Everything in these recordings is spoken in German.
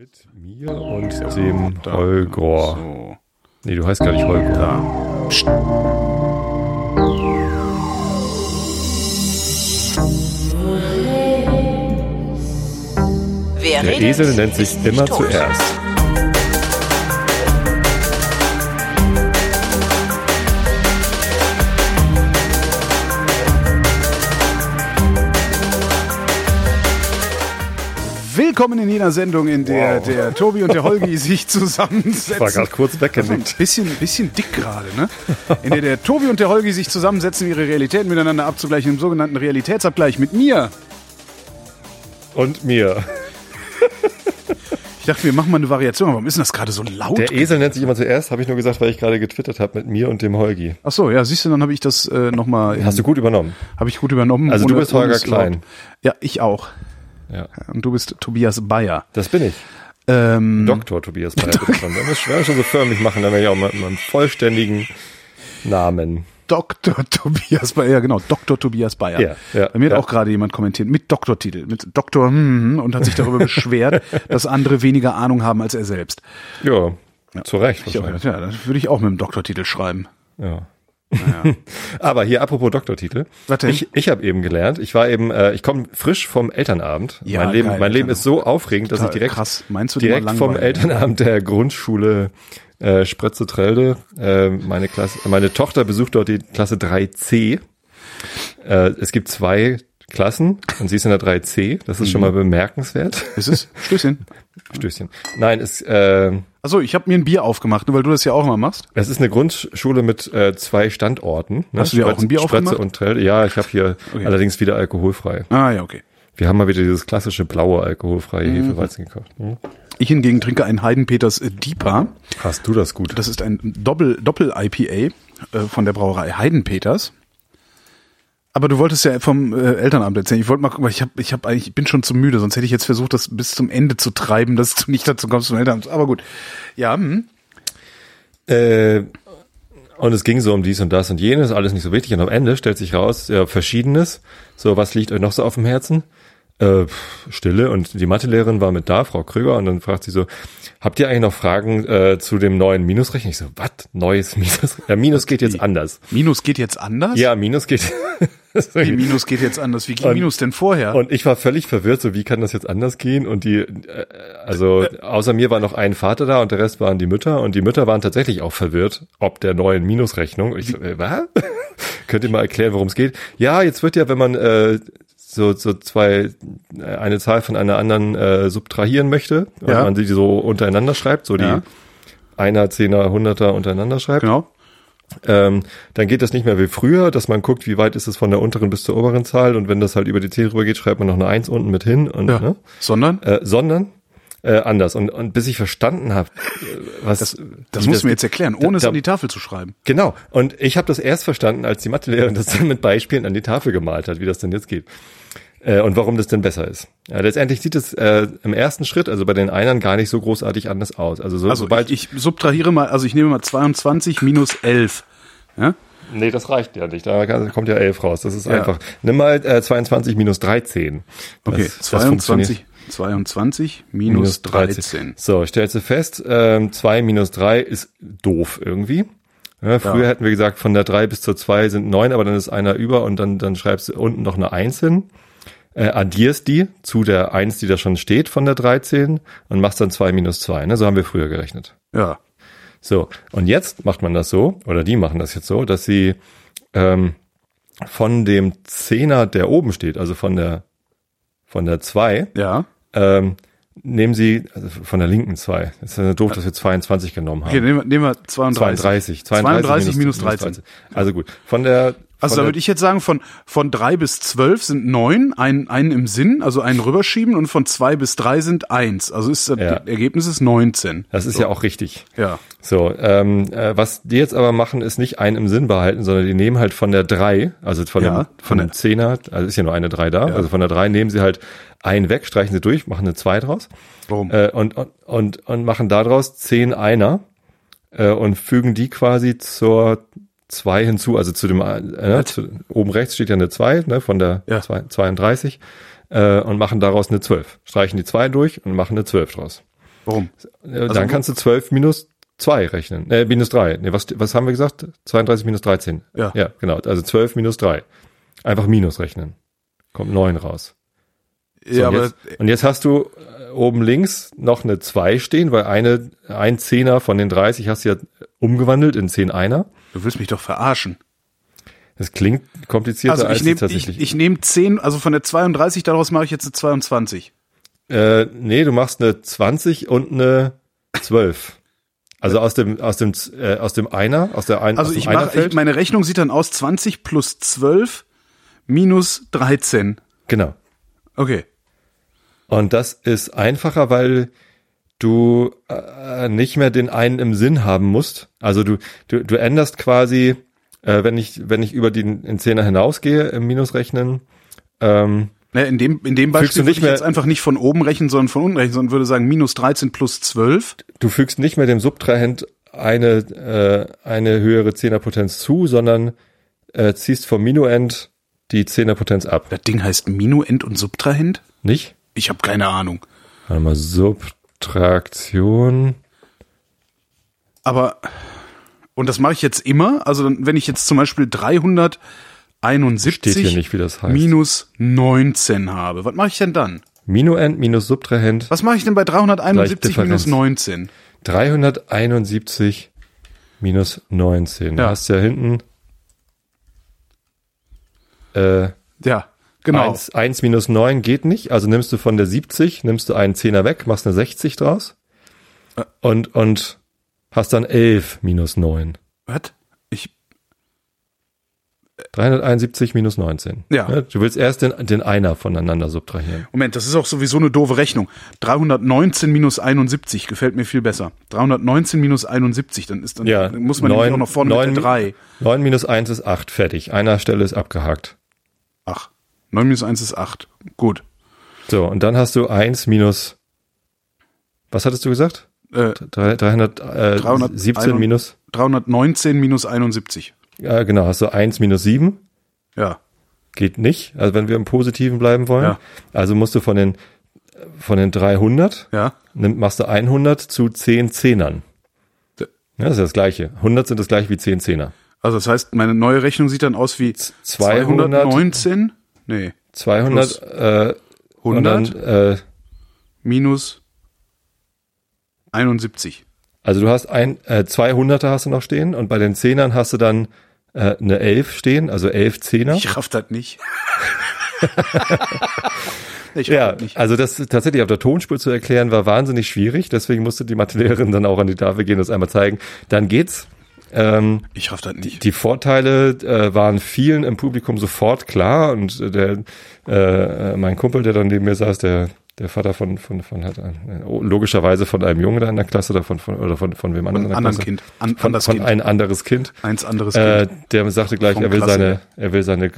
Mit mir und dem Holgor. So. Nee, du heißt gar nicht Holgor. Da. Psst. Wer Der redet, Esel nennt sich immer tot. zuerst. Willkommen in jener Sendung, in der Wow. der Tobi und der Holgi sich zusammensetzen. Ich war gerade kurz Also ein weggenickt. bisschen, bisschen dick gerade, ne? In der der Tobi und der Holgi sich zusammensetzen, ihre Realitäten miteinander abzugleichen, im sogenannten Realitätsabgleich mit mir. Und mir. Ich dachte, wir machen mal eine Variation, aber warum ist denn das gerade so laut? Der Esel nennt sich immer zuerst, habe ich nur gesagt, weil ich gerade getwittert habe mit mir und dem Holgi. Ach so, ja, siehst du, dann habe ich das äh, nochmal, Hast du gut übernommen. habe ich gut übernommen. Also du bist Holger Klein. Ja, ich auch. Ja, Und du bist Tobias Bayer. das bin ich. Ähm, Dr. Tobias Bayer. bitte schon. Da muss ich schon so förmlich machen, dann wäre ich auch mal meinen vollständigen Namen. Dr. Tobias Bayer, ja genau, Dr. Tobias Bayer. Ja, ja, Bei mir hat ja. auch gerade jemand kommentiert mit Doktortitel, mit Doktor hm, hm, und hat sich darüber beschwert, dass andere weniger Ahnung haben als er selbst. Ja, zu Recht. Ich ja, das würde ich auch mit dem Doktortitel schreiben. Ja. Aber hier apropos Doktortitel. Denn? Ich, ich habe eben gelernt, ich war eben, äh, ich komme frisch vom Elternabend. Ja, mein Leben, geil, mein Leben ist so aufregend, dass ich Total direkt, krass. Meinst du, direkt vom? Elternabend der Grundschule äh, Spretze-Trelde, äh, meine Klasse, meine Tochter besucht dort die Klasse 3c. Äh, es gibt zwei Klassen und sie ist in der 3c. Das ist Mhm. schon mal bemerkenswert. Ist es? Stößchen. Stößchen. Nein, es, äh, Achso, ich habe mir ein Bier aufgemacht, nur weil du das ja auch immer machst. Es ist eine Grundschule mit äh, zwei Standorten. Ne? Hast du dir auch ein Bier Spretze aufgemacht? und Trelde. Ja, ich habe hier Okay. allerdings wieder alkoholfrei. Ah ja, okay. Wir haben mal wieder dieses klassische blaue alkoholfreie Mhm. Hefeweizen gekauft. Hm? Ich hingegen trinke ein Heidenpeters Deeper. Hast du das gut? Das ist ein Doppel, Doppel-IPA äh, von der Brauerei Heidenpeters. Aber du wolltest ja vom äh, Elternabend erzählen. Ich wollte mal gucken, ich hab, ich hab eigentlich, ich bin schon zu müde, sonst hätte ich jetzt versucht, das bis zum Ende zu treiben, dass du nicht dazu kommst zum Elternabend. Aber gut. Ja, hm. Äh, und es ging so um dies und das und jenes, alles nicht so wichtig. Und am Ende stellt sich raus, ja, Verschiedenes. So, was liegt euch noch so auf dem Herzen? Äh, Stille. Und die Mathelehrerin war mit da, Frau Krüger, und dann fragt sie so, habt ihr eigentlich noch Fragen äh, zu dem neuen Minusrechnen? Ich so, was? Neues Minus? Ja, Minus geht jetzt anders. Minus geht jetzt anders? Ja, Minus geht. Wie Minus geht jetzt anders? Wie ging Minus denn vorher? Und ich war völlig verwirrt, so wie kann das jetzt anders gehen? Und die, äh, also außer mir war noch ein Vater da und der Rest waren die Mütter und die Mütter waren tatsächlich auch verwirrt, ob der neuen Minusrechnung. Ich so, äh, was? Könnt ihr mal erklären, worum es geht? Ja, jetzt wird ja, wenn man äh, so, so zwei, äh, eine Zahl von einer anderen äh, subtrahieren möchte, und Ja. man sie so untereinander schreibt, so die Ja. Einer, Zehner, Hunderter untereinander schreibt, genau. ähm, dann geht das nicht mehr wie früher, dass man guckt, wie weit ist es von der unteren bis zur oberen Zahl und wenn das halt über die 10 rüber geht, schreibt man noch eine 1 unten mit hin und Ja. ne? Sondern? äh, sondern äh, anders und, und bis ich verstanden habe, was Das, das musst du mir jetzt erklären, ohne es da- an die Tafel zu schreiben. Genau. Und ich habe das erst verstanden, als die Mathelehrerin das dann mit Beispielen an die Tafel gemalt hat, wie das denn jetzt geht. Äh, und warum das denn besser ist. Ja, letztendlich sieht es äh, im ersten Schritt, also bei den Einern, gar nicht so großartig anders aus. Also, so, Also sobald ich, ich subtrahiere mal, also ich nehme mal 22 minus 11. Ja? Nee, das reicht ja nicht. Da kommt ja 11 raus. Das ist Ja. einfach. Nimm mal äh, 22 minus 13. Das, Okay, das funktioniert. 22, 22 minus 13. So, stellst du fest, ähm, 2 minus 3 ist doof irgendwie. Ja, früher Ja. hätten wir gesagt, von der 3 bis zur 2 sind 9, aber dann ist einer über und dann, dann schreibst du unten noch eine 1 hin, äh, addierst die zu der 1, die da schon steht von der 13 und machst dann 2 minus 2. Ne? So haben wir früher gerechnet. Ja. So, und jetzt macht man das so, oder die machen das jetzt so, dass sie ähm, von dem Zehner, der oben steht, also von der von der 2, Ja. ähm, nehmen sie, also von der linken 2. Das ist ja doof, dass wir 22 genommen haben. Okay, nehmen wir, nehmen wir 32. 32. 32, 32 minus 13. Also gut, von der Also da würde ich jetzt sagen, von, von 3 bis 12 sind 9, ein, einen im Sinn, also einen rüberschieben und von 2 bis 3 sind 1. Also ist das Ja. Ergebnis ist 19. Das ist ja auch richtig. Ja. So, ähm, äh, was die jetzt aber machen, ist nicht einen im Sinn behalten, sondern die nehmen halt von der 3, also von Ja, dem, von dem Zehner, also ist ja nur eine 3 da, Ja. also von der 3 nehmen sie halt einen weg, streichen sie durch, machen eine 2 draus Warum? äh, und, und, und, und machen daraus 10 Einer äh, und fügen die quasi zur 2 hinzu, also zu dem, äh, ne, zu, oben rechts steht ja eine 2, ne, von der Ja. zwei- 32 äh, und machen daraus eine 12. Streichen die 2 durch und machen eine 12 draus. Warum? Äh, dann kannst du 12 minus 2 rechnen. Äh, minus 3. Nee, was, was haben wir gesagt? 32 minus 13. Ja. Ja, genau. Also 12 minus 3. Einfach minus rechnen. Kommt 9 raus. So, ja, und, aber jetzt, und jetzt hast du äh, oben links noch eine 2 stehen, weil eine, ein Zehner von den 30 hast du ja umgewandelt in 10 Einer. Du willst mich doch verarschen. Das klingt komplizierter Also als nehme tatsächlich ich, ich nehm 10, also von der 32, daraus mache ich jetzt eine 22. Äh, nee, du machst eine 20 und eine 12. Also aus dem aus dem äh, aus dem Einer, aus der ein, Also aus dem ich mache, meine Rechnung sieht dann aus 20 plus 12 minus 13. genau. Okay. Und das ist einfacher, weil du äh, nicht mehr den einen im Sinn haben musst. Also du du, du änderst quasi, äh, wenn ich wenn ich über den Zehner hinausgehe im Minusrechnen, ähm, Naja, in dem, in dem Beispiel du würde nicht ich mehr- jetzt einfach nicht von oben rechnen, sondern von unten rechnen, sondern würde sagen minus 13 plus 12. du fügst nicht mehr dem Subtrahent eine äh, eine höhere Zehnerpotenz zu, sondern äh, ziehst vom Minuend die Zehnerpotenz ab. Das Ding heißt Minuend und Subtrahend? Nicht? Ich habe keine Ahnung. Warte mal, Subtraktion. Aber, und das mache ich jetzt immer, also wenn ich jetzt zum Beispiel 371 Steht hier nicht, das heißt. minus 19 habe, was mache ich denn dann? Minuend minus Subtrahent. Was mache ich denn bei 371 Gleich minus Differenz. 19? 371 minus 19. Da Ja. hast du ja hinten äh, Ja, genau. 1, 1 minus 9 geht nicht. Also nimmst du von der 70, nimmst du einen Zehner weg, machst eine 60 draus. Äh. Und, und hast dann 11 minus 9. Was? Ich, 371 minus 19. Ja. Du willst erst den, den Einer voneinander subtrahieren. Moment, das ist auch sowieso eine doofe Rechnung. 319 minus 71 gefällt mir viel besser. 319 minus 71, dann ist dann Ja, dann muss man nämlich neun- auch noch vorne neun- mit der 3. 9 minus 1 ist 8, fertig. Einer Stelle ist abgehakt. Ach, 9 minus 1 ist 8. Gut. So, und dann hast du 1 minus, was hattest du gesagt? Äh, Drei- 300, äh, 300 17 minus, 319 minus 71. ja genau, hast du 1 minus 7, Ja. geht nicht, also wenn wir im Positiven bleiben wollen. Ja. Also musst du von den, von den 300, Ja. nimm, machst du 100 zu 10 Zehnern. Ja, das ist ja das Gleiche. 100 sind das gleiche wie 10 Zehner. Also das heißt, meine neue Rechnung sieht dann aus wie 200, 219? Nee. 200, äh, und 100 dann, äh, minus 71. Also du hast ein, äh, 200er hast du noch stehen und bei den Zehnern hast du dann äh, eine 11 stehen, also 11 Zehner. Ich raff das nicht. ich Ja, nicht. also das tatsächlich auf der Tonspur zu erklären war wahnsinnig schwierig, deswegen musste die Mathelehrerin dann auch an die Tafel gehen und es einmal zeigen. Dann geht's. Ähm, Ich raff das nicht. die Vorteile äh, waren vielen im Publikum sofort klar und äh, der äh, mein Kumpel, der dann neben mir saß, der der Vater von von von hat äh, logischerweise von einem Jungen da in der Klasse oder von, von oder von von wem anderen Von in einem der anderen. Kind. An, von, von Kind. ein anderes Kind. Eins anderes Äh, Kind. der sagte gleich, Vom er will Klasse seine, er will seine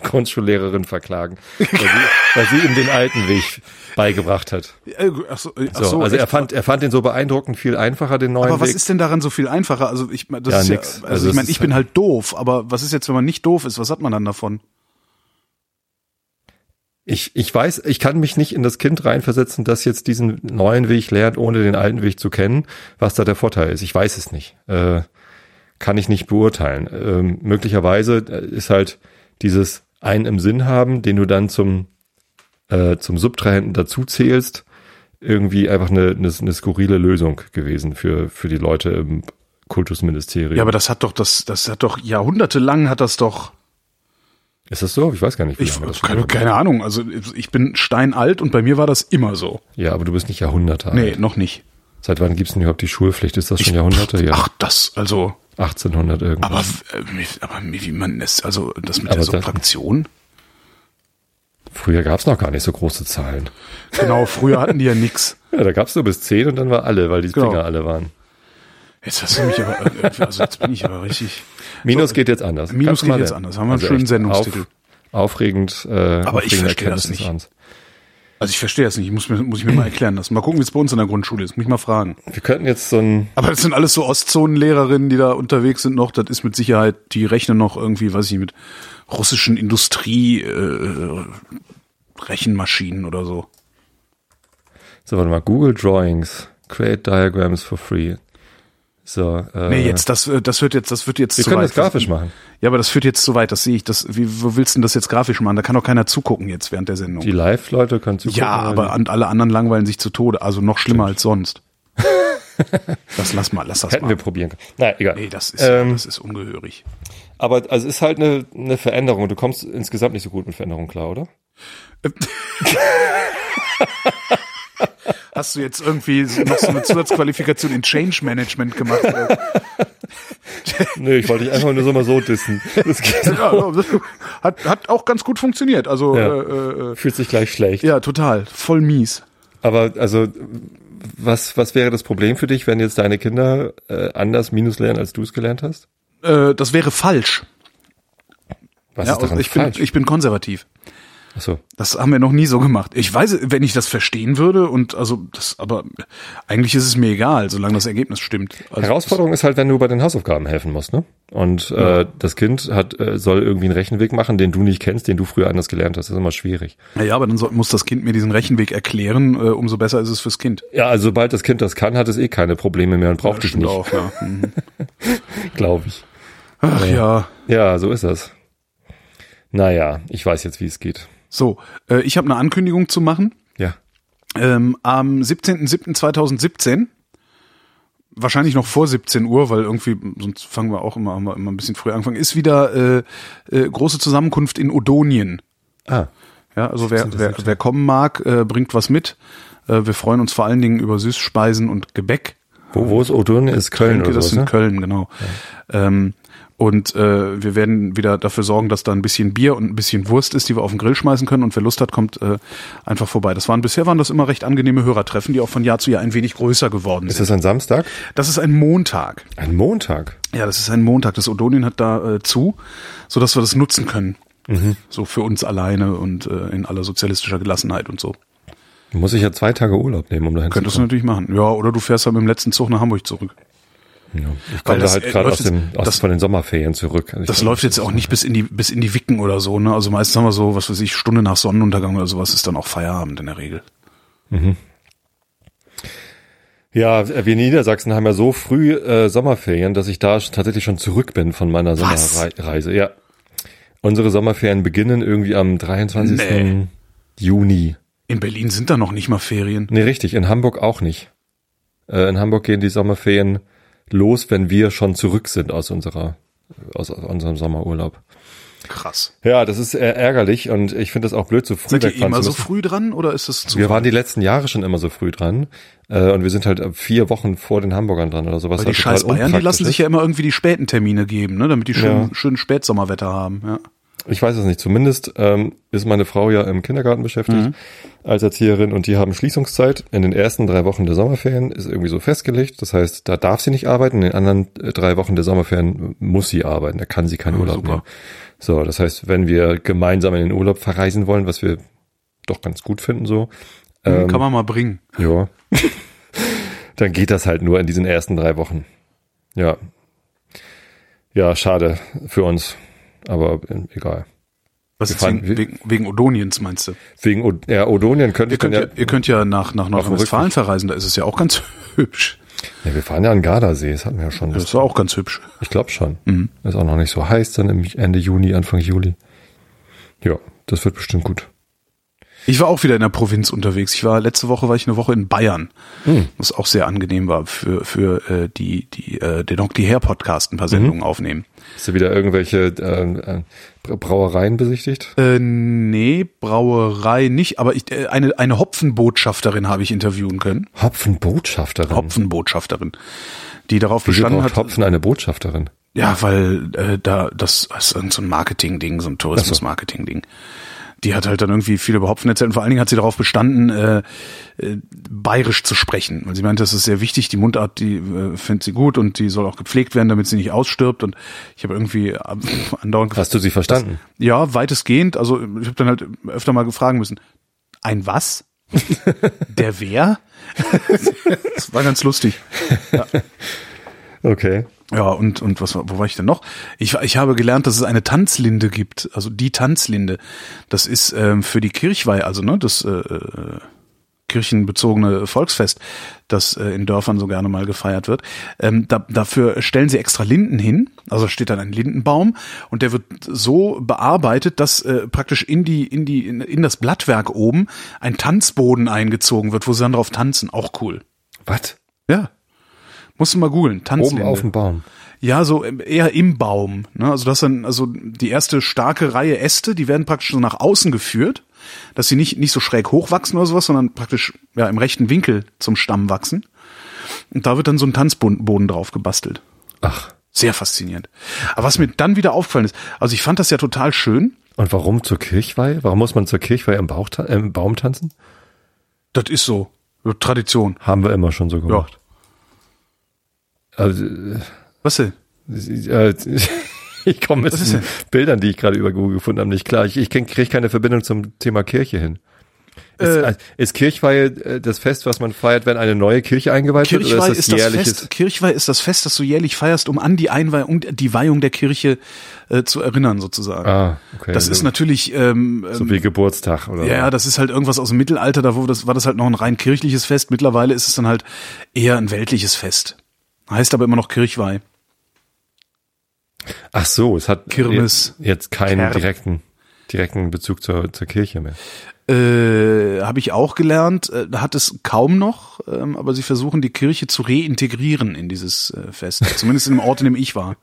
Grundschullehrerin verklagen, weil sie, weil sie ihm den alten Weg beigebracht hat. Äh, ach so, äh, ach So, so, also er fand, er fand den so beeindruckend viel einfacher, den neuen Aber was Weg. ist denn daran so viel einfacher? Also ich das Ja, ist nix. ja, Also also ich meine, ich bin halt doof, aber was ist jetzt, wenn man nicht doof ist? Was hat man dann davon? Ich, ich weiß, ich kann mich nicht in das Kind reinversetzen, das jetzt diesen neuen Weg lernt, ohne den alten Weg zu kennen, was da der Vorteil ist. Ich weiß es nicht. Äh, kann ich nicht beurteilen. Ähm, möglicherweise äh, ist halt dieses einen im Sinn haben, den du dann zum, äh, zum Subtrahenten dazu zählst, irgendwie einfach eine, eine, eine skurrile Lösung gewesen für, für die Leute im Kultusministerium. Ja, aber das hat doch das das hat doch jahrhundertelang hat das doch ist das so? Ich weiß gar nicht, wie ich lange das schon keine, keine Ahnung, also ich bin steinalt und bei mir war das immer so. Ja, aber du bist nicht Jahrhunderte Nee, alt. noch nicht. Seit wann gibt's denn überhaupt die Schulpflicht? Ist das schon Jahrhunderte? Ja, Ach, das also 1800 irgendwas. aber äh, wie- aber wie man es also das mit Aber der Subtraktion? Früher gab's noch gar nicht so große Zahlen. Genau, früher hatten die ja nix. Ja, da gab's nur bis 10 und dann war alle, weil die Genau. Finger alle waren. Jetzt hast du mich aber äh, also jetzt bin ich aber richtig Minus geht jetzt anders. Minus Kannst geht jetzt anders. Haben wir einen schönen Sendungstitel. Auf, aufregend. Äh, Aber ich verstehe das nicht. Abends. Also ich verstehe das nicht. Ich muss mir, muss ich mir mal erklären lassen. Mal gucken, wie es bei uns in der Grundschule ist. Muss ich mal fragen. Wir könnten jetzt so ein, Aber das sind alles so Ostzonenlehrerinnen, die da unterwegs sind noch. Das ist mit Sicherheit, die rechnen noch irgendwie, weiß ich, mit russischen Industrie äh, Rechenmaschinen oder so. so warte mal, Google Drawings create diagrams for free. So, äh, Nee, jetzt, das, äh, das wird jetzt, das wird jetzt Wir können weit. das grafisch machen. Ja, aber das führt jetzt zu weit, das sehe ich. Das, wie, wo willst du denn das jetzt grafisch machen? Da kann doch keiner zugucken jetzt während der Sendung. Die Live-Leute können zugucken. ja, aber an, alle anderen langweilen sich zu Tode. Also noch schlimmer als sonst. das lass mal, lass das Hätten mal. wir probieren können. Na, egal. nee, das ist, Ähm, das ist ungehörig. Aber also es ist halt eine, eine Veränderung. Du kommst insgesamt nicht so gut mit Veränderung klar, oder? Hast du jetzt irgendwie noch so eine Zusatzqualifikation in Change Management gemacht? Nee, ich wollte dich einfach nur so mal so dissen. Ja, hat, hat auch ganz gut funktioniert. Also Ja. äh, äh, fühlt sich gleich schlecht. ja, total. Voll mies. Aber also was, was wäre das Problem für dich, wenn jetzt deine Kinder äh, anders Minus lernen, als du es gelernt hast? Äh, das wäre falsch. Was Ja, ist daran ich, bin, falsch? ich bin konservativ. Achso. Das haben wir noch nie so gemacht. Ich weiß, wenn ich das verstehen würde und also das, aber eigentlich ist es mir egal, solange das Ergebnis stimmt. Also Herausforderung ist halt, wenn du bei den Hausaufgaben helfen musst, ne? Und äh, das Kind hat äh, soll irgendwie einen Rechenweg machen, den du nicht kennst, den du früher anders gelernt hast. Das ist immer schwierig. das- Ja, aber dann soll, muss das Kind mir diesen Rechenweg erklären, äh, umso besser ist es fürs Kind. Ja, also sobald das Kind das kann, hat es eh keine Probleme mehr und braucht dich Stimmt nicht, auch, ja. Mhm. glaube ich. Ach ja. Ja, so ist das. Naja, ich weiß jetzt, wie es geht. So, äh, ich habe eine Ankündigung zu machen. Ja. Ähm, am 17.07.2017, wahrscheinlich noch vor 17 Uhr, weil irgendwie, sonst fangen wir auch immer, haben wir immer ein bisschen früher angefangen, ist wieder äh, äh, große Zusammenkunft in Odonien. Ah, Ja, also wer, wer, wer kommen mag, äh, bringt was mit. Äh, wir freuen uns vor allen Dingen über Süßspeisen und Gebäck. wo, wo ist Odon? Ist Köln Denke, oder das so, ist in ne? Köln, genau. Ähm, und äh, wir werden wieder dafür sorgen, dass da ein bisschen Bier und ein bisschen Wurst ist, die wir auf den Grill schmeißen können. Und wer Lust hat, kommt äh, einfach vorbei. Das waren bisher waren das immer recht angenehme Hörertreffen, die auch von Jahr zu Jahr ein wenig größer geworden Ist sind. das ein Samstag? Das ist ein Montag. Ein Montag? Ja, das ist ein Montag. Das Odonien hat da äh, zu, so dass wir das nutzen können. Mhm. So für uns alleine und äh, in aller sozialistischer Gelassenheit und so. Muss ich ja zwei Tage Urlaub nehmen, um dahin Könntest zu du kommen. natürlich machen. Ja, oder du fährst halt mit dem letzten Zug nach Hamburg zurück. Ja. Ich komme da halt äh, gerade aus, dem, aus das- von den Sommerferien zurück. Also Das läuft jetzt auch nicht bis in die bis in die Wicken oder so, ne? Also meistens haben wir so, was weiß ich, Stunde nach Sonnenuntergang oder sowas ist dann auch Feierabend in der Regel. Ja, wir in Niedersachsen haben ja so früh äh, Sommerferien, dass ich da tatsächlich schon zurück bin von meiner Was? Sommerreise. Ja. Unsere Sommerferien beginnen irgendwie am 23. Nee. Juni. In Berlin sind da noch nicht mal Ferien. Nee, richtig, in Hamburg auch nicht. Äh, in Hamburg gehen die Sommerferien los, wenn wir schon zurück sind aus unserer aus, aus unserem Sommerurlaub. Krass. Ja, das ist äh, ärgerlich und ich finde das auch blöd, so früh Seid ihr immer zu so früh dran oder ist das zu Wir waren die letzten Jahre schon immer so früh dran äh, und wir sind halt vier Wochen vor den Hamburgern dran oder sowas. Weil die total scheiß Bayern, die lassen sich ist. ja immer irgendwie die späten Termine geben, ne? Damit die schön, Ja. schön Spätsommerwetter haben. Ja. Ich weiß es nicht. Zumindest ähm, ist meine Frau ja im Kindergarten beschäftigt Mhm. als Erzieherin und die haben Schließungszeit. In den ersten drei Wochen der Sommerferien ist irgendwie so festgelegt. Das heißt, da darf sie nicht arbeiten. In den anderen äh, drei Wochen der Sommerferien muss sie arbeiten. Da kann sie keinen Oh, Urlaub super. nehmen. So, das heißt, wenn wir gemeinsam in den Urlaub verreisen wollen, was wir doch ganz gut finden, so, ähm, Kann man mal bringen. ja, dann geht das halt nur in diesen ersten drei Wochen. Ja. Ja, schade für uns. Aber äh, egal. Was fahren- wegen, wegen, wegen Odoniens meinst du? Wegen O- ja, Odonien könnte Ihr könnt, ja, ihr könnt ja nach, nach Nordrhein-Westfalen verreisen, da ist es ja auch ganz hübsch. ja, wir fahren ja an Gardasee, das hatten wir ja schon. Das ist auch ganz hübsch. ich glaube schon. Mhm. Ist auch noch nicht so heiß dann im Ende Juni, Anfang Juli. Ja, das wird bestimmt gut. Ich war auch wieder in der Provinz unterwegs. Ich war letzte Woche war ich eine Woche in Bayern, Hm. was auch sehr angenehm war für für äh, die die äh, den Doc die Hair Podcast ein paar Sendungen aufnehmen. Hast du wieder irgendwelche äh, Bra- Brauereien besichtigt? Äh, nee, Brauerei nicht, aber ich, äh, eine eine Hopfenbotschafterin habe ich interviewen können. Hopfenbotschafterin. Hopfenbotschafterin, die darauf Wieso bestanden hat. Hopfen eine Botschafterin? Ja, weil äh, da das ist irgend so ein Marketing-Ding, so ein Tourismus-Marketing-Ding. Die hat halt dann irgendwie viel über Hopfen erzählt und vor allen Dingen hat sie darauf bestanden, äh, äh, bayerisch zu sprechen. Weil sie meinte, das ist sehr wichtig, die Mundart, die äh, findet sie gut und die soll auch gepflegt werden, damit sie nicht ausstirbt. Und ich habe irgendwie äh, andauernd Hast du sie verstanden? ja, weitestgehend. Also ich habe dann halt öfter mal gefragen müssen, ein was? Der wer? das war ganz lustig. Okay. Ja, und, und was, war- wo war ich denn noch? Ich, ich habe gelernt, dass es eine Tanzlinde gibt, also die Tanzlinde. Das ist ähm, für die Kirchweih, also ne, das, äh, äh, kirchenbezogene Volksfest, das äh, in Dörfern so gerne mal gefeiert wird. Ähm, da, dafür stellen sie extra Linden hin, also steht dann ein Lindenbaum und der wird so bearbeitet, dass äh, praktisch in die in die in, in das Blattwerk oben ein Tanzboden eingezogen wird, wo sie dann drauf tanzen. Auch cool. Was? Ja. Musst du mal googeln. Oben Tanzlinde. auf dem Baum. Ja, so eher im Baum. Ne? Also das dann, also die erste starke Reihe Äste, die werden praktisch so nach außen geführt, dass sie nicht nicht so schräg hochwachsen oder sowas, sondern praktisch ja im rechten Winkel zum Stamm wachsen. Und da wird dann so ein Tanzboden drauf gebastelt. Ach. Sehr faszinierend. Aber was mir dann wieder aufgefallen ist, also ich fand das ja total schön. Und warum zur Kirchweihe? Warum muss man zur Kirchweihe im, Bauch, äh, im Baum tanzen? Das ist so. Tradition. Haben wir immer schon so gemacht. Also, Was denn? äh, ich komme mit ist diesen Bildern, die ich gerade über Google gefunden habe, nicht klar. Ich, ich kriege keine Verbindung zum Thema Kirche hin. Ist, Äh, äh, ist Kirchweihe äh, das Fest, was man feiert, wenn eine neue Kirche eingeweiht wird? Kirchweih Oder ist ist das das jährliches? Fest, Kirchweih ist das Fest, das du jährlich feierst, um an die Einweihung, die Weihung der Kirche äh, zu erinnern, sozusagen. Ah, okay. das so, ist natürlich, ähm, so wie Geburtstag oder ja, ja, das ist halt irgendwas aus dem Mittelalter, da wo das, war das halt noch ein rein kirchliches Fest. Mittlerweile ist es dann halt eher ein weltliches Fest. Heißt aber immer noch Kirchweih. Ach so, es hat Kirmes. jetzt, keinen Kerb. direkten direkten Bezug zur, zur Kirche mehr. Äh, Habe ich auch gelernt, äh, hat es kaum noch, ähm, aber sie versuchen die Kirche zu reintegrieren in dieses äh, Fest. Zumindest in dem Ort, in dem ich war.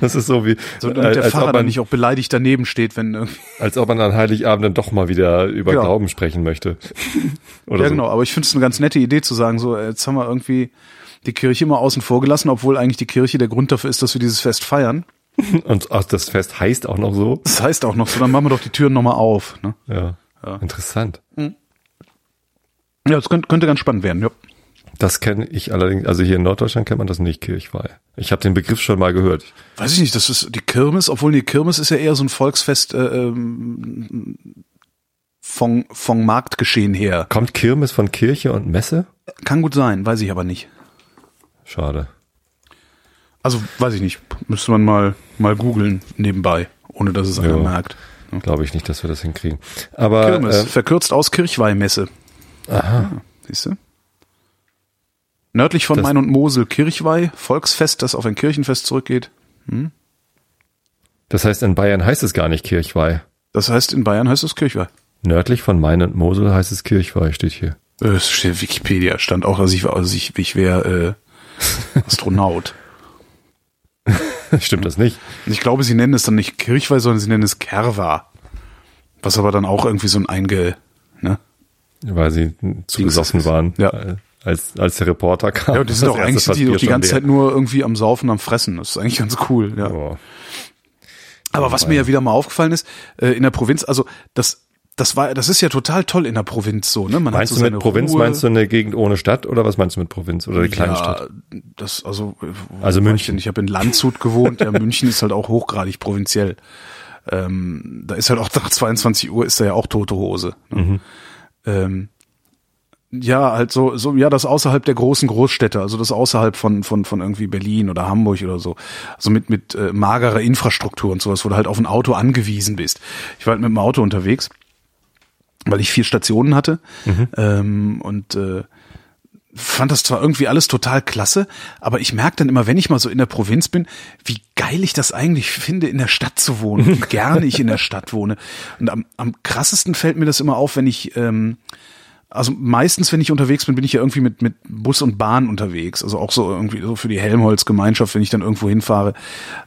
Das ist so wie So, damit der als, Pfarrer ob dann man, nicht auch beleidigt daneben steht, wenn irgendwie. als ob man an Heiligabend dann doch mal wieder über Ja. Glauben sprechen möchte. Oder Ja, so. genau, aber ich finde es eine ganz nette Idee zu sagen, so, äh, jetzt haben wir irgendwie die Kirche immer außen vor gelassen, obwohl eigentlich die Kirche der Grund dafür ist, dass wir dieses Fest feiern. Und das Fest heißt auch noch so. Das heißt auch noch so, dann machen wir doch die Türen nochmal auf. Ne? Ja. Ja. Interessant. Ja, das könnte, könnte ganz spannend werden, ja. Das kenne ich allerdings, also hier in Norddeutschland kennt man das nicht, Kirchweih. Ich habe den Begriff schon mal gehört. Weiß ich nicht, das ist die Kirmes, obwohl die Kirmes ist ja eher so ein Volksfest äh, ähm, von, vom Marktgeschehen her. Kommt Kirmes von Kirche und Messe? Kann gut sein, weiß ich aber nicht. Schade. Also weiß ich nicht, müsste man mal mal googeln nebenbei, ohne dass es einer Ja. merkt. Glaube ich nicht, dass wir das hinkriegen. Aber Kirmes, äh, verkürzt aus Kirchweihmesse. aha, Siehst du? Nördlich von Das- Main und Mosel Kirchweih, Volksfest, das auf ein Kirchenfest zurückgeht. das heißt in Bayern heißt es gar nicht Kirchweih. Das heißt, in Bayern heißt es Kirchweih. Nördlich von Main und Mosel heißt es Kirchweih, steht hier. Äh, Es steht Wikipedia, stand auch, als ich, als ich, ich wäre äh, Astronaut. Stimmt das nicht? Ich glaube, sie nennen es dann nicht Kirchweih, sondern sie nennen es Kerwa. Was aber dann auch irgendwie so ein einge, ne? Weil sie zu besoffen waren, Ja. äh, als, als der Reporter kam. Ja, die sind erste eigentlich sind die die ganze Zeit nur irgendwie am Saufen, am Fressen. Das ist eigentlich ganz cool, ja. leer. Oh. Aber was mir ja wieder mal aufgefallen ist, äh, in der Provinz, also das, das war, das ist ja total toll in der Provinz so, ne? Man Meinst hat du so mit Provinz, Ruhe. meinst du eine Gegend ohne Stadt oder was meinst du mit Provinz oder die kleine ja, Stadt? Das, also, äh, Also ich München. denn? Ich habe in Landshut gewohnt. Ja, München ist halt auch hochgradig provinziell. Ähm, da ist halt auch nach 22 Uhr ist da ja auch tote Hose. Ne? Mhm. Ähm, ja, halt so, so, ja, das außerhalb der großen Großstädte, also das außerhalb von, von, von irgendwie Berlin oder Hamburg oder so. Also mit, mit äh, magerer Infrastruktur und sowas, wo du halt auf ein Auto angewiesen bist. Ich war halt mit dem Auto unterwegs, weil ich vier Stationen hatte. Ähm, und äh, fand das zwar irgendwie alles total klasse, aber ich merke dann immer, wenn ich mal so in der Provinz bin, wie geil ich das eigentlich finde, in der Stadt zu wohnen, wie gerne ich in der Stadt wohne. Und am, am krassesten fällt mir das immer auf, wenn ich, ähm, also meistens, wenn ich unterwegs bin, bin ich ja irgendwie mit, mit Bus und Bahn unterwegs. Also auch so irgendwie so für die Helmholtz-Gemeinschaft, wenn ich dann irgendwo hinfahre.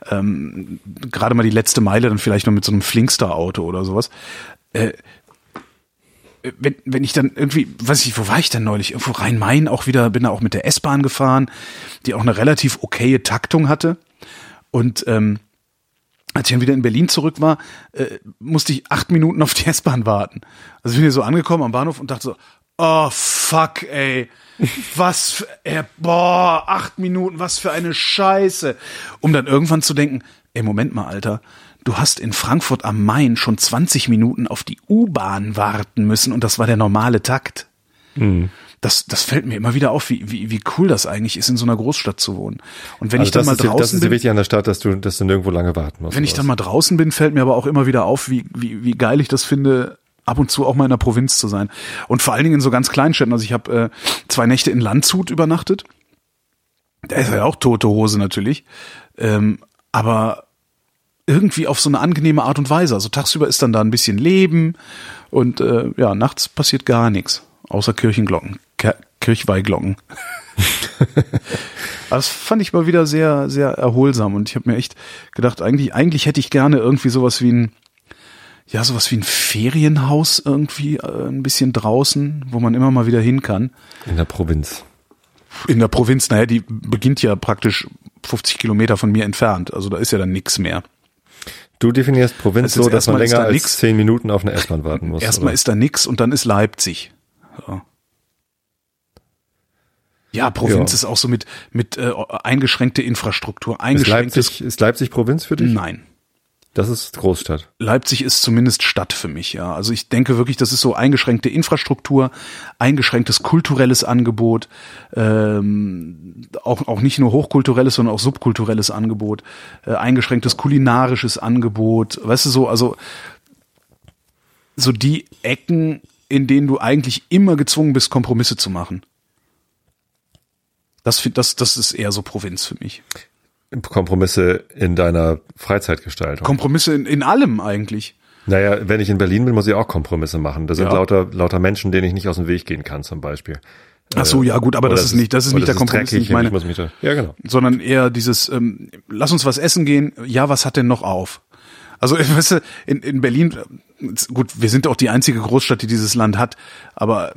Ähm, Gerade mal die letzte Meile dann vielleicht noch mit so einem Flinkster-Auto oder sowas. Äh, wenn, wenn ich dann irgendwie, weiß ich, wo war ich denn neulich? Irgendwo Rhein-Main auch wieder, bin da auch mit der S-Bahn gefahren, die auch eine relativ okaye Taktung hatte. Und ähm, als ich dann wieder in Berlin zurück war, äh, musste ich acht Minuten auf die S-Bahn warten. Also ich bin hier so angekommen am Bahnhof und dachte so, oh fuck, ey. Was für, ey, boah, acht Minuten, was für eine Scheiße. Um dann irgendwann zu denken, ey, Moment mal, Alter, du hast in Frankfurt am Main schon 20 Minuten auf die U-Bahn warten müssen und das war der normale Takt. Das, das fällt mir immer wieder auf, wie, wie, wie cool das eigentlich ist, in so einer Großstadt zu wohnen. Und wenn Also ich dann mal ist, ja- das draußen ist bin, wichtig an der Stadt, dass du, dass du nirgendwo lange warten musst. wenn ich dann mal draußen bin, fällt mir aber auch immer wieder auf, wie, wie, wie geil ich das finde, ab und zu auch mal in der Provinz zu sein. Und vor allen Dingen in so ganz kleinen Städten. Also ich habe äh, zwei Nächte in Landshut übernachtet. Da ist ja auch tote Hose natürlich. Ähm, aber irgendwie auf so eine angenehme Art und Weise. Also tagsüber ist dann da ein bisschen Leben und äh, ja, nachts passiert gar nichts. Außer Kirchenglocken, Kirchweihglocken. das fand ich mal wieder sehr, sehr erholsam und ich habe mir echt gedacht, eigentlich, eigentlich hätte ich gerne irgendwie sowas wie ein, ja, sowas wie ein Ferienhaus irgendwie äh, ein bisschen draußen, wo man immer mal wieder hin kann. In der Provinz. In der Provinz, naja, die beginnt ja praktisch 50 Kilometer von mir entfernt. Also da ist ja dann nix mehr. Du definierst Provinz Das ist so, dass man ist länger da als nix. zehn Minuten auf eine S-Bahn warten muss. Erstmal oder? ist da nix und dann ist Leipzig. So. Ja, Provinz Ja. ist auch so mit, mit äh, eingeschränkte Infrastruktur, ist eingeschränktes. Leipzig, ist Leipzig Provinz für dich? Nein. Das ist Großstadt. Leipzig ist zumindest Stadt für mich, ja. Also ich denke wirklich, das ist so eingeschränkte Infrastruktur, eingeschränktes kulturelles Angebot, ähm, auch, auch nicht nur hochkulturelles, sondern auch subkulturelles Angebot, äh, eingeschränktes kulinarisches Angebot, weißt du so, also so die Ecken, in denen du eigentlich immer gezwungen bist, Kompromisse zu machen. Das, das, das ist eher so Provinz für mich. Kompromisse in deiner Freizeitgestaltung. Kompromisse in, in allem eigentlich. naja, wenn ich in Berlin bin, muss ich auch Kompromisse machen. Da sind Ja. lauter, lauter Menschen, denen ich nicht aus dem Weg gehen kann, zum Beispiel. Ach so, ja gut, aber das es ist nicht, das ist nicht der es Kompromiss, ich meine. mich da, ja, genau. sondern eher dieses, ähm, lass uns was essen gehen, ja, was hat denn noch auf? Also, weißt du, in, in Berlin, äh, gut, wir sind auch die einzige Großstadt, die dieses Land hat, aber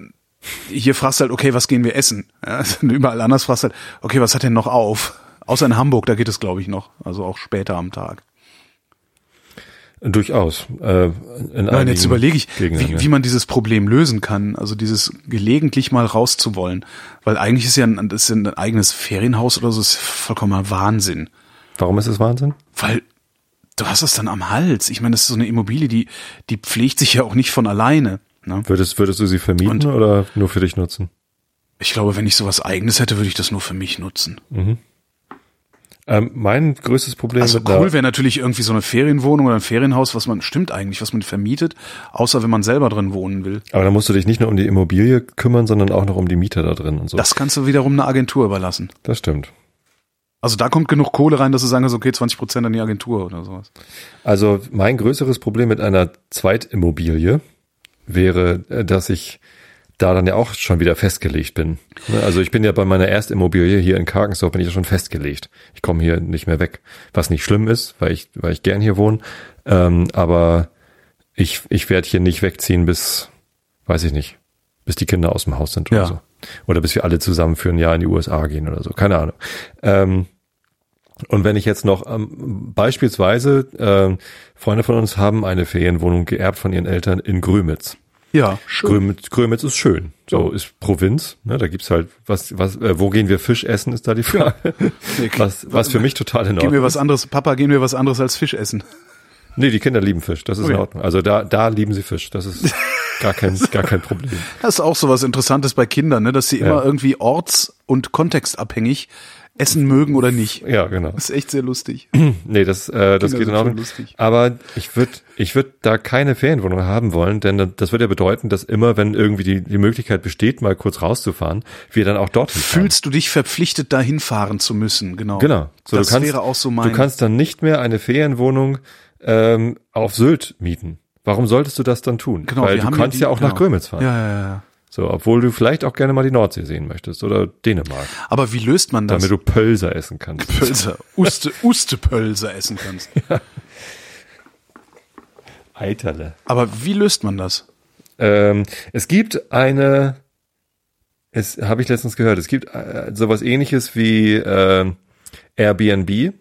hier fragst du halt, okay, was gehen wir essen? Ja, überall anders fragst du halt, okay, was hat denn noch auf? Außer in Hamburg, da geht es, glaube ich, noch, also auch später am Tag. Durchaus. Äh, in Nein, jetzt überlege ich, Gegenden, wie, ja. wie man dieses Problem lösen kann. Also dieses gelegentlich mal rauszuwollen. Weil eigentlich ist ja ein, ist ja ein eigenes Ferienhaus oder so, ist vollkommener Wahnsinn. Warum ist es Wahnsinn? Weil du hast es dann am Hals. Ich meine, das ist so eine Immobilie, die, die pflegt sich ja auch nicht von alleine. Ne? Würdest, würdest du sie vermieten Und- oder nur für dich nutzen? Ich glaube, wenn ich sowas eigenes hätte, würde ich das nur für mich nutzen. Ähm, mein größtes Problem Also mit cool wäre natürlich irgendwie so eine Ferienwohnung oder ein Ferienhaus, was man, stimmt eigentlich, was man vermietet, außer wenn man selber drin wohnen will. aber da musst du dich nicht nur um die Immobilie kümmern, sondern auch noch um die Mieter da drin und so. Das kannst du wiederum einer Agentur überlassen. das stimmt. Also da kommt genug Kohle rein, dass du sagen kannst, okay, 20 Prozent an die Agentur oder sowas. Also mein größeres Problem mit einer Zweitimmobilie wäre, äh, dass ich da dann ja auch schon wieder festgelegt bin. Ne, Also ich bin ja bei meiner Erstimmobilie hier in Karkensdorf bin ich ja schon festgelegt. Ich komme hier nicht mehr weg, was nicht schlimm ist, weil ich, weil ich gern hier wohne. Ähm, aber ich, ich werde hier nicht wegziehen bis, weiß ich nicht, bis die Kinder aus dem Haus sind oder Ja. so. Oder bis wir alle zusammen für ein Jahr in die USA gehen oder so. Keine Ahnung. Ähm, und wenn ich jetzt noch ähm, beispielsweise ähm, Freunde von uns haben eine Ferienwohnung geerbt von ihren Eltern in Grömitz. Ja, schön. Grömitz, Grömitz ist schön. So ist Provinz. Ne, da gibt's halt was, was, äh, wo gehen wir Fisch essen, ist da die Frage. Was, was für mich total in Gehen Ordnung. wir was anderes, Papa, gehen wir was anderes als Fisch essen. Nee, die Kinder lieben Fisch. Das ist in Okay. Ordnung. Also da, da lieben sie Fisch. Das ist gar kein, gar kein Problem. Das ist auch so was Interessantes bei Kindern, ne, dass sie Ja. immer irgendwie orts- und kontextabhängig essen mögen oder nicht. Ja, genau. Das ist echt sehr lustig. Nee, das, äh, das Kinder geht lustig. Aber ich würde ich würd da keine Ferienwohnung haben wollen, denn das würde ja bedeuten, dass immer, wenn irgendwie die, die Möglichkeit besteht, mal kurz rauszufahren, wir dann auch fahren. Fühlst du dich verpflichtet, dahin fahren zu müssen? Genau. Genau. So, das du kannst, wäre auch so mein. Du kannst dann nicht mehr eine Ferienwohnung ähm, auf Sylt mieten. Warum solltest du das dann tun? genau, Weil du kannst die- ja auch nach genau. Grömitz fahren. Ja, ja, ja. So, obwohl du vielleicht auch gerne mal die Nordsee sehen möchtest oder Dänemark, Aber wie löst man das? damit du Pölser essen kannst. Pölse, Uste, Ustepölse essen kannst. Eiterle. Aber wie löst man das? Ähm, es gibt eine, es habe ich letztens gehört, es gibt äh, sowas ähnliches wie äh, Airbnb,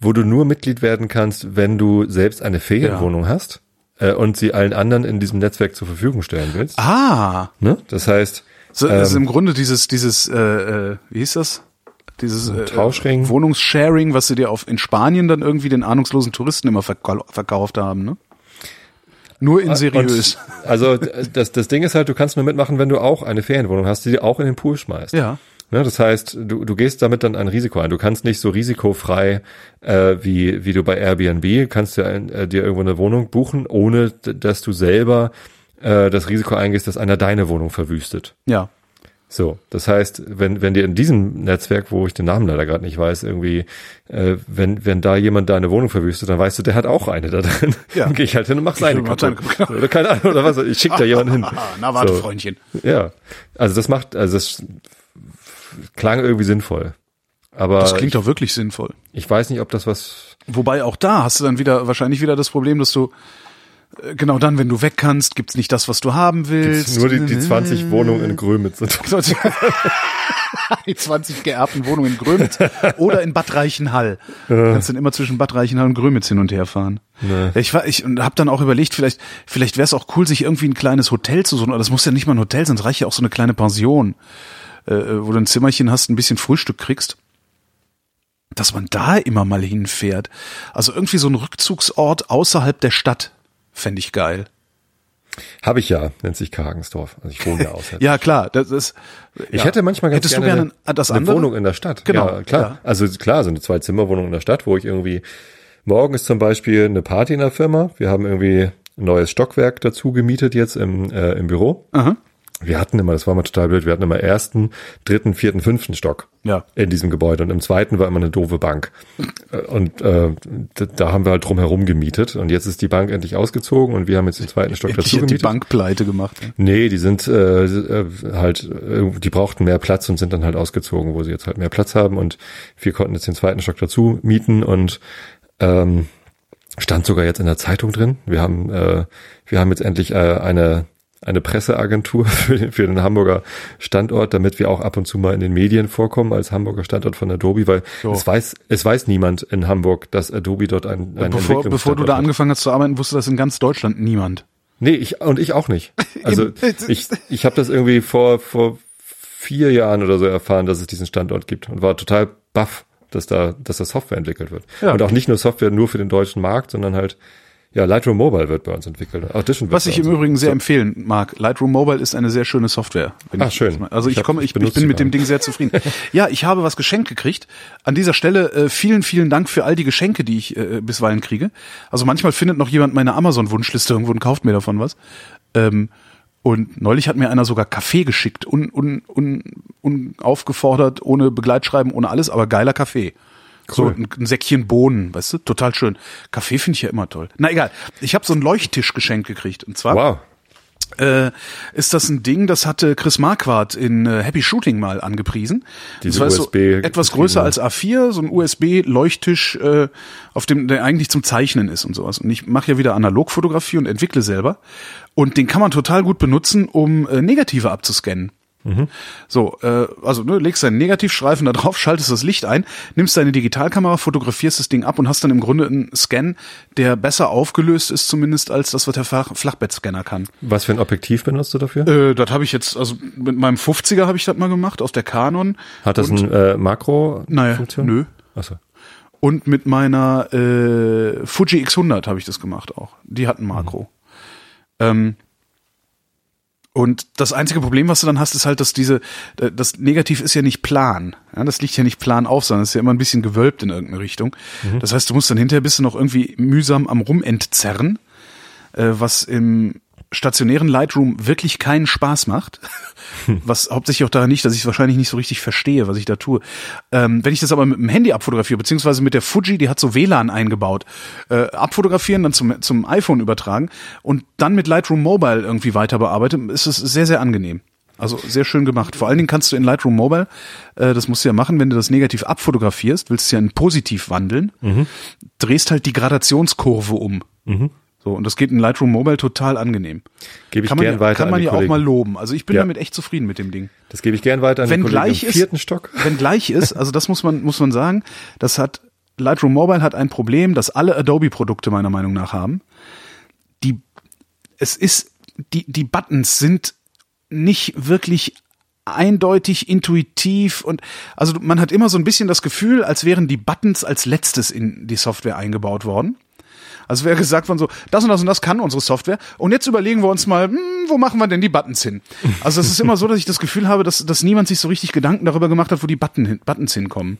wo du nur Mitglied werden kannst, wenn du selbst eine Ferienwohnung hast äh, und sie allen anderen in diesem Netzwerk zur Verfügung stellen willst. Ah, Ne? Das heißt, so, das ist Ähm. im Grunde dieses, dieses, äh, äh, wie hieß das? Dieses äh, Tauschring. Wohnungssharing, was sie dir auf in Spanien dann irgendwie den ahnungslosen Touristen immer verkau verkauft haben, ne? Nur in seriös. Und, also das, das Ding ist halt, du kannst nur mitmachen, wenn du auch eine Ferienwohnung hast, die du auch in den Pool schmeißt. Ja. Ne? Das heißt, du, du gehst damit dann ein Risiko ein. Du kannst nicht so risikofrei äh, wie, wie du bei Airbnb, kannst du äh, dir irgendwo eine Wohnung buchen, ohne dass du selber äh, das Risiko eingehst, dass einer deine Wohnung verwüstet. Ja. So, das heißt, wenn, wenn dir in diesem Netzwerk, wo ich den Namen leider gerade nicht weiß, irgendwie, äh, wenn, wenn da jemand deine Wohnung verwüstet, dann weißt du, der hat auch eine da drin. Ja. Dann gehe ich halt hin und mach seine kaputt. seine- Oder keine Ahnung, oder was, ich schick da jemanden hin. Na, warte, So. Freundchen. Ja, also das macht, also das klang irgendwie sinnvoll. Aber Das klingt doch wirklich sinnvoll. ich, weiß nicht, ob das was, Wobei auch da hast du dann wieder wahrscheinlich wieder das Problem, dass du äh, genau dann, wenn du weg kannst, gibt's nicht das, was du haben willst. nur die, die 20 Wohnungen in Grömitz die 20 geerbten Wohnungen in Grömitz oder in Bad Reichenhall. Du kannst dann immer zwischen Bad Reichenhall und Grömitz hin und her fahren. Ja, Ich war, ich habe dann auch überlegt, vielleicht, vielleicht wäre es auch cool, sich irgendwie ein kleines Hotel zu suchen. Aber das muss ja nicht mal ein Hotel sein, es reicht ja auch so eine kleine Pension, äh, wo du ein Zimmerchen hast, ein bisschen Frühstück kriegst. Dass man da immer mal hinfährt. Also irgendwie so ein Rückzugsort außerhalb der Stadt fände ich geil. Habe ich ja, nennt sich Kargensdorf. Also ich wohne ja außerhalb. Ja, klar, das ist. Ich ja. hätte manchmal ganz Hättest du gerne gerne eine, das eine andere? Wohnung in der Stadt. Genau, Ja, klar. ja. Also klar, so eine Zwei-Zimmer-Wohnung in der Stadt, wo ich irgendwie, morgen ist zum Beispiel eine Party in der Firma. Wir haben irgendwie ein neues Stockwerk dazu gemietet jetzt im, äh, im Büro. Aha. Wir hatten immer, das war mal total blöd, wir hatten immer ersten, dritten, vierten, fünften Stock Ja. in diesem Gebäude und im zweiten war immer eine doofe Bank. Äh, Und äh, da, haben wir halt drumherum gemietet und jetzt ist die Bank endlich ausgezogen und wir haben jetzt den zweiten Stock Endlich dazu hat die gemietet. Bank pleite gemacht. Nee, die sind äh, äh, halt, äh, die brauchten mehr Platz und sind dann halt ausgezogen, wo sie jetzt halt mehr Platz haben und wir konnten jetzt den zweiten Stock dazu mieten und ähm, stand sogar jetzt in der Zeitung drin. Wir haben, äh, wir haben jetzt endlich äh, eine eine Presseagentur für den, für den Hamburger Standort, damit wir auch ab und zu mal in den Medien vorkommen als Hamburger Standort von Adobe, weil So. es weiß es weiß niemand in Hamburg, dass Adobe dort ein, ein Bevor, bevor du da hat. angefangen hast zu arbeiten, wusste das in ganz Deutschland niemand. Nee, ich und ich auch nicht. Also ich, ich habe das irgendwie vor, vor vier Jahren oder so erfahren, dass es diesen Standort gibt und war total baff, dass da, dass da Software entwickelt wird. Ja. Und auch nicht nur Software nur für den deutschen Markt, sondern halt, ja, Lightroom Mobile wird bei uns entwickelt. Audition Was ich im Übrigen sehr empfehlen mag. Lightroom Mobile ist eine sehr schöne Software. Ah, ich- schön. Also ich, Ich hab- komme, ich ich, bin mit dem. Ding sehr zufrieden. ja, ich habe was geschenkt gekriegt. An dieser Stelle äh, vielen, vielen Dank für all die Geschenke, die ich äh, bisweilen kriege. Also manchmal findet noch jemand meine Amazon-Wunschliste irgendwo und kauft mir davon was. Ähm, und neulich hat mir einer sogar Kaffee geschickt, un, un, un, unaufgefordert, ohne Begleitschreiben, ohne alles, aber geiler Kaffee. So Cool. ein, ein Säckchen Bohnen, weißt du? Total schön. Kaffee finde ich ja immer toll. Na egal. Ich habe so einen Leuchttisch geschenkt gekriegt. Und zwar Wow. äh, ist das ein Ding, das hatte Chris Marquardt in äh, Happy Shooting mal angepriesen. Diese das war so etwas größer als A4, so ein USB-Leuchttisch, äh, auf dem der eigentlich zum Zeichnen ist und sowas. Und ich mache ja wieder Analogfotografie und entwickle selber. Und den kann man total gut benutzen, um äh, Negative abzuscannen. So, äh, also ne, legst deinen Negativstreifen da drauf, schaltest das Licht ein, nimmst deine Digitalkamera, fotografierst das Ding ab und hast dann im Grunde einen Scan, der besser aufgelöst ist zumindest als das, was der Flach Flachbettscanner kann. Was für ein Objektiv benutzt du dafür? Äh, das habe ich jetzt, also mit meinem 50er habe ich das mal gemacht, aus der Canon. Hat das und, ein äh, Makro-Funktion? Naja, nö. Achso. Und mit meiner äh, Fuji X100 habe ich das gemacht auch. Die hat ein Makro. Ähm, und das einzige Problem, was du dann hast, ist halt, dass diese, äh, das Negativ ist ja nicht plan. Ja, das liegt ja nicht plan auf, sondern es ist ja immer ein bisschen gewölbt in irgendeine Richtung. Das heißt, du musst dann hinterher bist du noch irgendwie mühsam am Rumentzerren, äh, was im stationären Lightroom wirklich keinen Spaß macht. Was hauptsächlich auch daran liegt, dass ich es wahrscheinlich nicht so richtig verstehe, was ich da tue. Ähm, wenn ich das aber mit dem Handy abfotografiere, beziehungsweise mit der Fuji, die hat so WLAN eingebaut, äh, abfotografieren, dann zum, zum iPhone übertragen und dann mit Lightroom Mobile irgendwie weiter bearbeiten, ist es sehr, sehr angenehm. Also sehr schön gemacht. Vor allen Dingen kannst du in Lightroom Mobile, äh, das musst du ja machen, wenn du das negativ abfotografierst, willst du ja in positiv wandeln, drehst halt die Gradationskurve um. So, und das geht in Lightroom Mobile total angenehm. Gebe ich kann man, gern ja, weiter kann an man ja auch mal loben. Also ich bin Ja. damit echt zufrieden mit dem Ding. Das gebe ich gern weiter an Wenn die Kollegen gleich im ist, vierten Stock. wenn gleich ist, also das muss man, muss man sagen, das hat, Lightroom Mobile hat ein Problem, das alle Adobe-Produkte meiner Meinung nach haben. Die, es ist, die, die Buttons sind nicht wirklich eindeutig, intuitiv und also man hat immer so ein bisschen das Gefühl, als wären die Buttons als letztes in die Software eingebaut worden. Also wäre gesagt von so, das und das und das kann unsere Software. Und jetzt überlegen wir uns mal, hm, wo machen wir denn die Buttons hin? Also es ist immer so, dass ich das Gefühl habe, dass, dass niemand sich so richtig Gedanken darüber gemacht hat, wo die Button hin, Buttons hinkommen.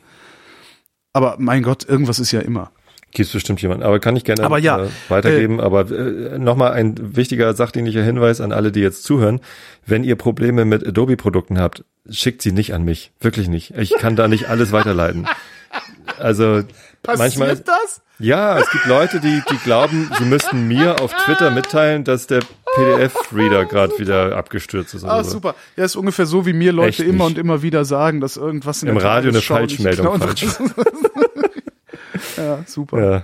Aber mein Gott, irgendwas ist ja immer. Gibt's bestimmt jemanden, aber kann ich gerne Aber ja, äh, weitergeben. aber äh, nochmal ein wichtiger sachdienlicher Hinweis an alle, die jetzt zuhören. Wenn ihr Probleme mit Adobe-Produkten habt, schickt sie nicht an mich. Wirklich nicht. Ich kann da nicht alles weiterleiten. Also manchmal. das? Ja, es gibt Leute, die, die glauben, sie müssten mir auf Twitter mitteilen, dass der PDF-Reader gerade wieder abgestürzt ist. Ah, so. super. Ja, ist ungefähr so, wie mir Leute Echt immer nicht. und immer wieder sagen, dass irgendwas in Im der Radio eine Falschmeldung falsch. ja, super. Ja.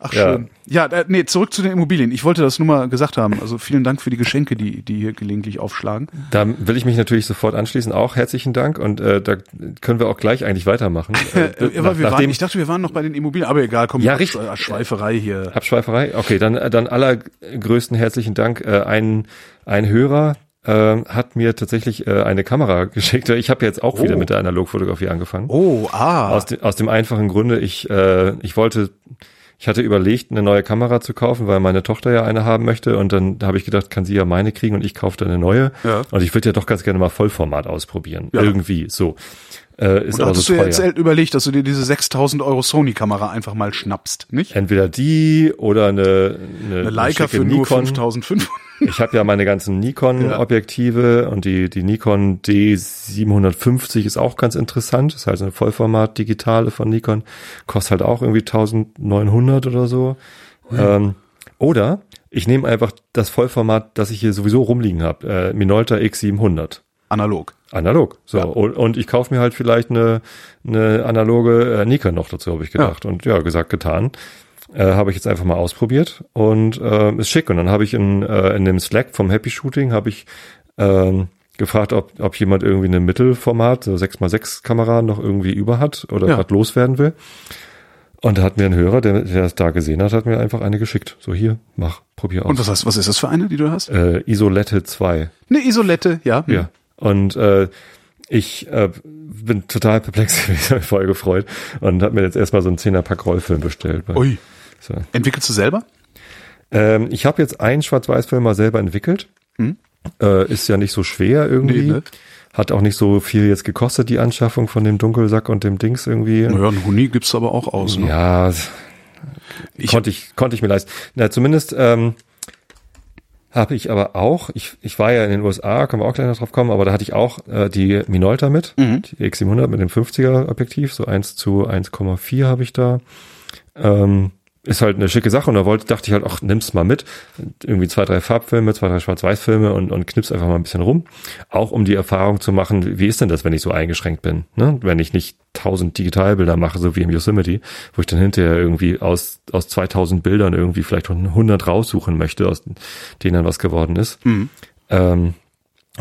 Ach Ja. schön. Ja, äh, nee, zurück zu den Immobilien. Ich wollte das nur mal gesagt haben. Also vielen Dank für die Geschenke, die, die hier gelegentlich aufschlagen. Da will ich mich natürlich sofort anschließen. Auch herzlichen Dank und äh, da können wir auch gleich eigentlich weitermachen. Äh, Äh, nach- wir waren, ich dachte, wir waren noch bei den Immobilien, aber egal, komm, Ja, richtig. äh, Schweiferei hier. Abschweiferei? Okay, dann, dann allergrößten herzlichen Dank. Äh, ein, ein Hörer äh, hat mir tatsächlich äh, eine Kamera geschickt. Ich habe jetzt auch wieder Oh. mit der Analogfotografie angefangen. Oh, ah. Aus, de, aus dem einfachen Grunde, ich, äh, ich wollte, ich hatte überlegt, eine neue Kamera zu kaufen, weil meine Tochter ja eine haben möchte. Und dann habe ich gedacht, kann sie ja meine kriegen und ich kaufe dann eine neue. Ja. Und ich würde ja doch ganz gerne mal Vollformat ausprobieren. Ja. Irgendwie so. Äh, ist Und hattest so du jetzt überlegt, dass du dir diese 6000 Euro Sony-Kamera einfach mal schnappst, nicht? Entweder die oder eine, eine, Eine Leica schicke für nur Nikon. 5500. Ich habe ja meine ganzen Nikon-Objektive und die, die Nikon D750 ist auch ganz interessant. Das heißt eine Vollformat-Digitale von Nikon. Kostet halt auch irgendwie 1900 oder so. Ähm, oder ich nehme einfach das Vollformat, das ich hier sowieso rumliegen habe. Äh, Minolta X700. Analog. Analog. So. Ja. Und, und ich kaufe mir halt vielleicht eine, eine analoge äh, Nikon noch dazu, habe ich gedacht. Und ja, gesagt, getan. Äh, habe ich jetzt einfach mal ausprobiert und äh, ist schick. Und dann habe ich in, äh, in dem Slack vom Happy Shooting habe ich ähm, gefragt, ob, ob jemand irgendwie eine Mittelformat, so 6x6 Kamera noch irgendwie über hat oder Ja. gerade loswerden will. Und da hat mir ein Hörer, der, der das da gesehen hat, hat mir einfach eine geschickt. So hier, mach, probier aus. Und was, hast, was ist das für eine, die du hast? äh, Isolette 2. Eine Isolette, ja. Hm. Ja. Und äh, ich äh, bin total perplex gewesen, voll gefreut und habe mir jetzt erstmal so einen 10er Pack Rollfilm bestellt. Ui. So. Entwickelst du selber? Ähm, ich habe jetzt einen Schwarz-Weiß-Film mal selber entwickelt. Hm. Äh, ist ja nicht so schwer irgendwie. Nee, ne? Hat auch nicht so viel jetzt gekostet, die Anschaffung von dem Dunkelsack und dem Dings irgendwie. Naja, ein Huni gibt's aber auch aus. Ne? Ja, Ich- konnte ich konnte ich mir leisten. Na, zumindest ähm, habe ich aber auch, ich, ich war ja in den USA, können wir auch gleich noch drauf kommen, aber da hatte ich auch äh, die Minolta mit, Mhm. die X700 mit dem 50er Objektiv, so 1 zu 1,4 habe ich da. Ähm, ist halt eine schicke Sache und da wollte, dachte ich halt, ach, nimm's mal mit. Irgendwie zwei, drei Farbfilme, zwei, drei Schwarz-Weiß-Filme und, und knips einfach mal ein bisschen rum. Auch um die Erfahrung zu machen, wie- ist denn das, wenn ich so eingeschränkt bin? Ne? Wenn ich nicht tausend Digitalbilder mache, so wie im Yosemite, wo ich dann hinterher irgendwie aus, aus 2000 Bildern irgendwie vielleicht 100 raussuchen möchte, aus denen dann was geworden ist. Mhm. Ähm,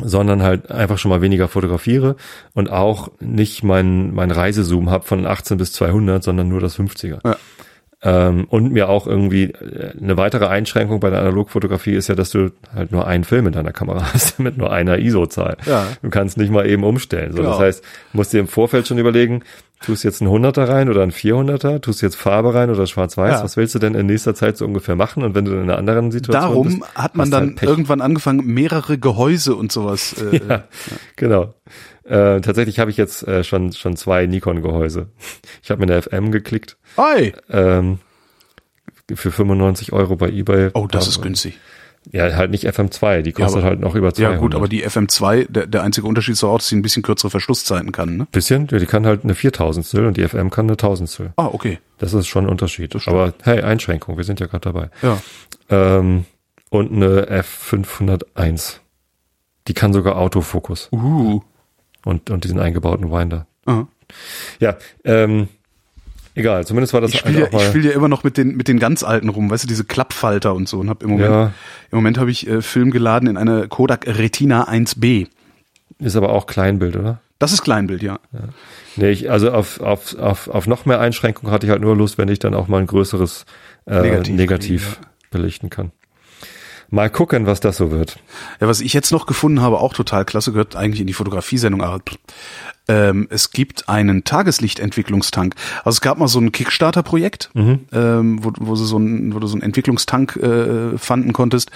sondern halt einfach schon mal weniger fotografiere und auch nicht mein, mein Reisezoom hab von 18 bis 200, sondern nur das 50er. Ja. Ähm, und mir auch irgendwie äh, eine weitere Einschränkung bei der Analogfotografie ist ja, dass du halt nur einen Film in deiner Kamera hast mit nur einer ISO-Zahl. Ja. Du kannst nicht mal eben umstellen. So, Genau. Das heißt, du musst dir im Vorfeld schon überlegen, tust jetzt einen 100er rein oder einen 400er, tust jetzt Farbe rein oder schwarz-weiß, Ja. was willst du denn in nächster Zeit so ungefähr machen? Und wenn du in einer anderen Situation Darum bist, hat man dann halt irgendwann angefangen, mehrere Gehäuse und sowas. Äh, Ja, genau. Äh, tatsächlich habe ich jetzt äh, schon schon zwei Nikon-Gehäuse. Ich habe mir eine FM geklickt Oi. ähm, für 95 Euro bei eBay. Oh, das Da- ist günstig. Ja, halt nicht FM2, die kostet aber- halt noch über 200. Ja gut, aber die FM2, der, der einzige Unterschied ist auch, dass sie ein bisschen kürzere Verschlusszeiten kann. Ne? bisschen, ja, die kann halt eine Viertausendstel und die FM kann eine Tausendstel. Ah, okay. Das ist schon ein Unterschied. Aber hey, Einschränkung, wir sind ja gerade dabei. Ja. Ähm, und eine F501. Die kann sogar Autofokus Uh. Und, und diesen eingebauten Winder. Aha. Ja, ähm, egal, zumindest war das Ich spiele ja, halt auch ich mal- spiel ja immer noch mit den, mit den ganz alten rum, weißt du, diese Klappfalter und so. Und hab im Moment, Ja. im Moment habe ich äh, Film geladen in eine Kodak Retina 1B. Ist aber auch Kleinbild, oder? Das ist Kleinbild, ja. Nee, ich, also auf, auf, auf, auf noch mehr Einschränkungen hatte ich halt nur Lust, wenn ich dann auch mal ein größeres äh, Negativ Negativ, kriegen, belichten kann. Mal gucken, was das so wird. Ja, was ich jetzt noch gefunden habe, auch total klasse, gehört eigentlich in die Fotografiesendung. aber, Ähm, es gibt einen Tageslichtentwicklungstank. Also es gab mal so ein Kickstarter-Projekt, ähm, wo, wo, so ein, wo du so einen Entwicklungstank äh, fanden konntest,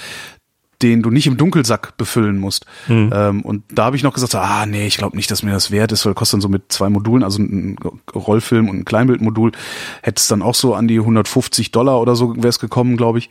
den du nicht im Dunkelsack befüllen musst. Ähm, und da habe ich noch gesagt, ah nee, ich glaube nicht, dass mir das wert ist, weil kostet dann so mit zwei Modulen, also ein Rollfilm und ein Kleinbildmodul, hätte es dann auch so an die 150 Dollar oder so wäre es gekommen, glaube ich.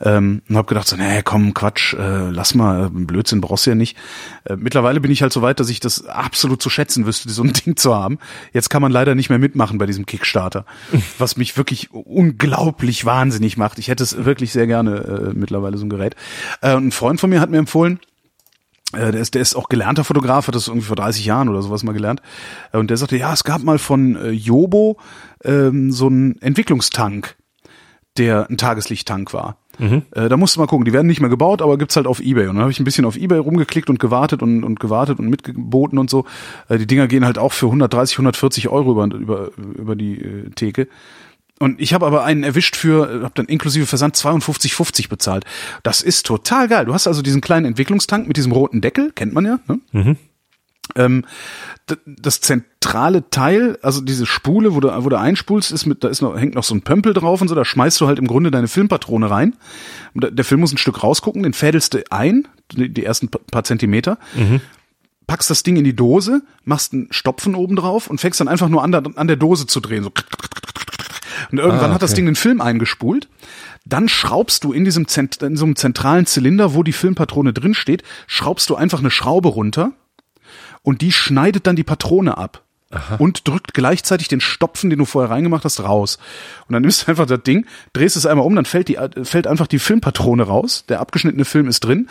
Ähm, und habe gedacht, so, nee, komm, Quatsch, äh, lass mal, Blödsinn brauchst du ja nicht. Äh, mittlerweile bin ich halt so weit, dass ich das absolut zu schätzen wüsste, so ein Ding zu haben. Jetzt kann man leider nicht mehr mitmachen bei diesem Kickstarter, was mich wirklich unglaublich wahnsinnig macht. Ich hätte es wirklich sehr gerne äh, mittlerweile so ein Gerät. Äh, und Freund von mir hat mir empfohlen, äh, der ist, der ist auch gelernter Fotograf, hat das irgendwie vor 30 Jahren oder sowas mal gelernt. Äh, Und der sagte, ja, es gab mal von äh, Jobo ähm, so einen Entwicklungstank, der ein Tageslichttank war. Äh, da musst du mal gucken, die werden nicht mehr gebaut, aber gibt's halt auf Ebay. Und dann habe ich ein bisschen auf Ebay rumgeklickt und gewartet und, und gewartet und mitgeboten und so. Äh, die Dinger gehen halt auch für 130, 140 Euro über, über, über die äh, Theke. Und ich habe aber einen erwischt für, habe dann inklusive Versand 52,50 bezahlt. Das ist total geil. Du hast also diesen kleinen Entwicklungstank mit diesem roten Deckel, kennt man ja. Ne? Ähm, d- das zentrale Teil, also diese Spule, wo du, wo du einspulst, ist mit, da ist noch, hängt noch so ein Pömpel drauf und so, da schmeißt du halt im Grunde deine Filmpatrone rein. Der- Film muss ein Stück rausgucken, den fädelst du ein, die die ersten pa- paar Zentimeter, packst das Ding in die Dose, machst einen Stopfen oben drauf und fängst dann einfach nur an, der- an der Dose zu drehen. So. Und irgendwann Ah, hat das okay. Ding den Film eingespult. Dann schraubst du in diesem Zent in so einem zentralen Zylinder, wo die Filmpatrone drin steht, schraubst du einfach eine Schraube runter und die schneidet dann die Patrone ab. Und drückt gleichzeitig den Stopfen, den du vorher reingemacht hast, raus. Und dann nimmst du einfach das Ding, drehst es einmal um, dann fällt, die, fällt einfach die Filmpatrone raus. Der abgeschnittene Film ist drin,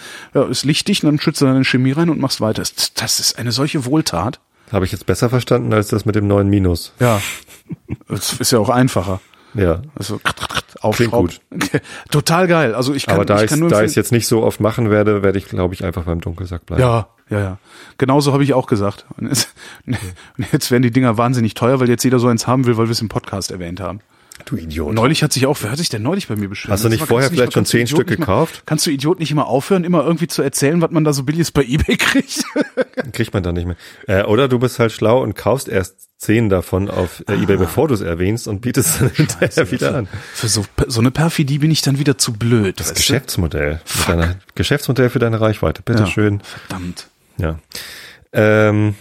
ist lichtig, und dann schützt du deine Chemie rein und machst weiter. Das ist eine solche Wohltat. Habe ich jetzt besser verstanden als das mit dem neuen Minus. Ja. Das ist ja auch einfacher. Ja. Also aufschrauben. gut. Total geil. Also ich kann, Aber da ich kann nur da ich jetzt nicht so oft machen werde, werde ich, glaube ich, einfach beim Dunkelsack bleiben. Ja, ja, ja. Genauso habe ich auch gesagt. Und jetzt, und jetzt werden die Dinger wahnsinnig teuer, weil jetzt jeder so eins haben will, weil wir es im Podcast erwähnt haben. Du Idiot. Neulich hat sich auch, wer hat sich denn neulich bei mir beschwert? Hast du nicht vorher vielleicht schon kannst du zehn Stück nicht mal- gekauft? Kannst du Idiot nicht immer aufhören, immer irgendwie zu erzählen, was man da so billiges bei Ebay kriegt? Kriegt man dann nicht mehr. Äh, oder du bist halt schlau und kaufst erst zehn davon auf äh, Ebay, bevor du es erwähnst und bietest dann hinterher wieder an. Für so, so eine Perfidie bin ich dann wieder zu blöd. Das? Geschäftsmodell. Deiner, Geschäftsmodell für deine Reichweite. Bitte Ja. schön. Verdammt. Ja. Ähm,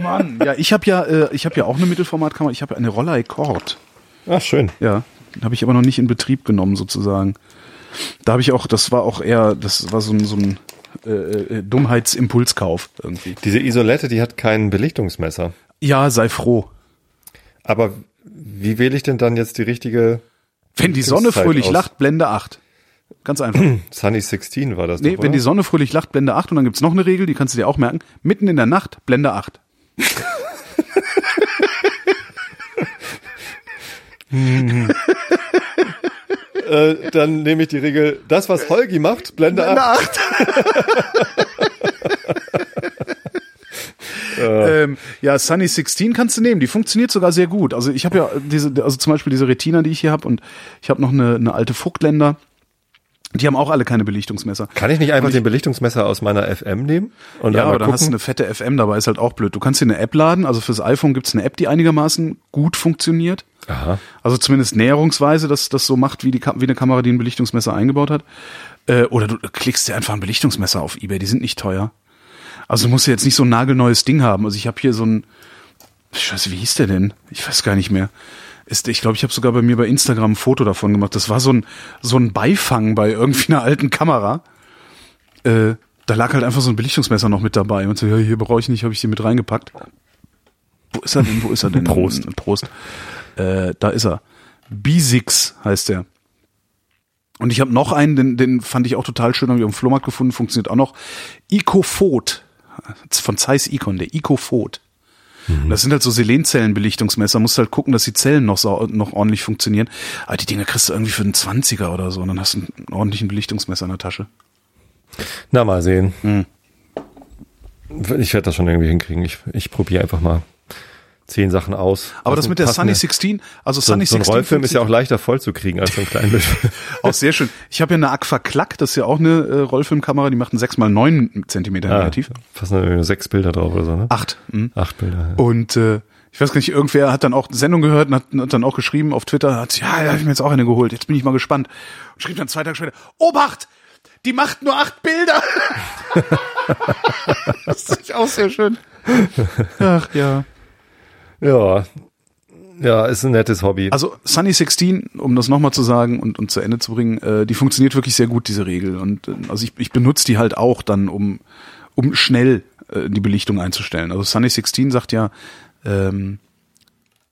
Mann. Ja, ich habe ja, äh, ich habe ja auch eine Mittelformatkamera. Ich habe ja eine Rolleicord. Cord. ach, schön. Ja, habe ich aber noch nicht in Betrieb genommen sozusagen. Da habe ich auch, das war auch eher, das war so ein, so ein äh, äh, Dummheitsimpulskauf irgendwie. Diese Isolette, die hat kein Belichtungsmesser. Ja, sei froh. Aber wie wähle ich denn dann jetzt die richtige Wenn die Sonne fröhlich aus? lacht, Blende 8. Ganz einfach. Sunny 16 war das nee, doch, wenn die? Sonne fröhlich lacht, Blende 8 und dann gibt's noch eine Regel, die kannst du dir auch merken. Mitten in der Nacht, Blende 8. äh, dann nehme ich die Regel, das was Holgi macht, Blende Blende 8. 8. ähm, ja, Sunny 16 kannst du nehmen, die funktioniert sogar sehr gut. Also ich habe ja diese, also zum Beispiel diese Retina, die ich hier habe und ich habe noch eine, eine alte Vogtländer. Die haben auch alle keine Belichtungsmesser. Kann ich nicht einfach den Belichtungsmesser aus meiner FM nehmen? Und Ja, aber dann hast du eine fette FM dabei, ist halt auch blöd. Du kannst dir eine App laden, also fürs iPhone gibt's eine App, die einigermaßen gut funktioniert. Aha. Also zumindest näherungsweise, dass das so macht, wie, die, wie eine Kamera, die ein Belichtungsmesser eingebaut hat. Äh, oder du klickst dir einfach ein Belichtungsmesser auf Ebay, die sind nicht teuer. Also du musst ja jetzt nicht so ein nagelneues Ding haben. Also ich habe hier so ein, ich weiß, wie hieß der denn? Ich weiß gar nicht mehr. Ist, ich glaube, ich habe sogar bei mir bei Instagram ein Foto davon gemacht. Das war so ein, so ein Beifang bei irgendwie einer alten Kamera. Äh, da lag halt einfach so ein Belichtungsmesser noch mit dabei. Und so, ja, hier brauche ich nicht, habe ich hier mit reingepackt. Wo ist er denn? Wo ist er denn? Prost. Prost. Äh, da ist er. B6 heißt der. Und ich habe noch einen, den, den fand ich auch total schön, habe ich auf dem Flohmarkt gefunden, funktioniert auch noch. Icofot. Von Zeiss Icon, der Icofot. Das sind halt so Selenzellenbelichtungsmesser. Musst halt gucken, dass die Zellen noch, noch ordentlich funktionieren. Aber die Dinger kriegst du irgendwie für einen 20er oder so. Und dann hast du einen ordentlichen Belichtungsmesser in der Tasche. Na, mal sehen. Hm. Ich werde das schon irgendwie hinkriegen. Ich, ich probiere einfach mal zehn Sachen aus. Aber das mit der Sunny 16, also so, Sunny so ein 16 Rollfilm ist ja auch leichter voll zu kriegen als so ein Kleinbildfilm. auch sehr schön. Ich habe ja eine Aqua Klack, das ist ja auch eine äh, Rollfilmkamera, die macht einen 6 mal 9 Zentimeter negativ. Fast nur sechs Bilder drauf oder so, ne? Acht. Mhm. Acht Bilder. Ja. Und äh, ich weiß gar nicht, irgendwer hat dann auch eine Sendung gehört und hat, hat dann auch geschrieben auf Twitter, hat, ja, ja, hab ich mir jetzt auch eine geholt, jetzt bin ich mal gespannt. Und schrieb dann zwei Tage später, Obacht! Die macht nur acht Bilder! das ist auch sehr schön. Ach ja. Ja. Ja, ist ein nettes Hobby. Also Sunny 16, um das nochmal zu sagen und, und zu Ende zu bringen, äh, die funktioniert wirklich sehr gut, diese Regel. Und äh, also ich, ich benutze die halt auch dann, um, um schnell äh, die Belichtung einzustellen. Also Sunny 16 sagt ja, ähm,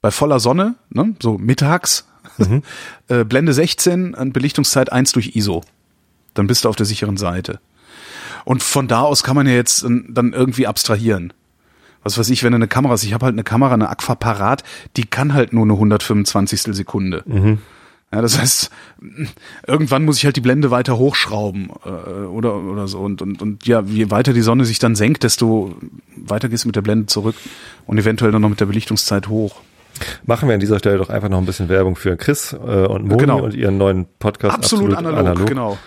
bei voller Sonne, ne, so mittags, äh, Blende 16 und Belichtungszeit 1 durch ISO. Dann bist du auf der sicheren Seite. Und von da aus kann man ja jetzt äh, dann irgendwie abstrahieren. Was weiß ich, wenn du eine Kamera hast, ich habe halt eine Kamera, eine Aqua parat, die kann halt nur eine 125. Sekunde. Ja, das heißt, irgendwann muss ich halt die Blende weiter hochschrauben äh, oder oder so und, und und ja, je weiter die Sonne sich dann senkt, desto weiter gehst du mit der Blende zurück und eventuell dann noch mit der Belichtungszeit hoch. Machen wir an dieser Stelle doch einfach noch ein bisschen Werbung für Chris äh, und Moni Genau. und ihren neuen Podcast. Absolut, analog, genau.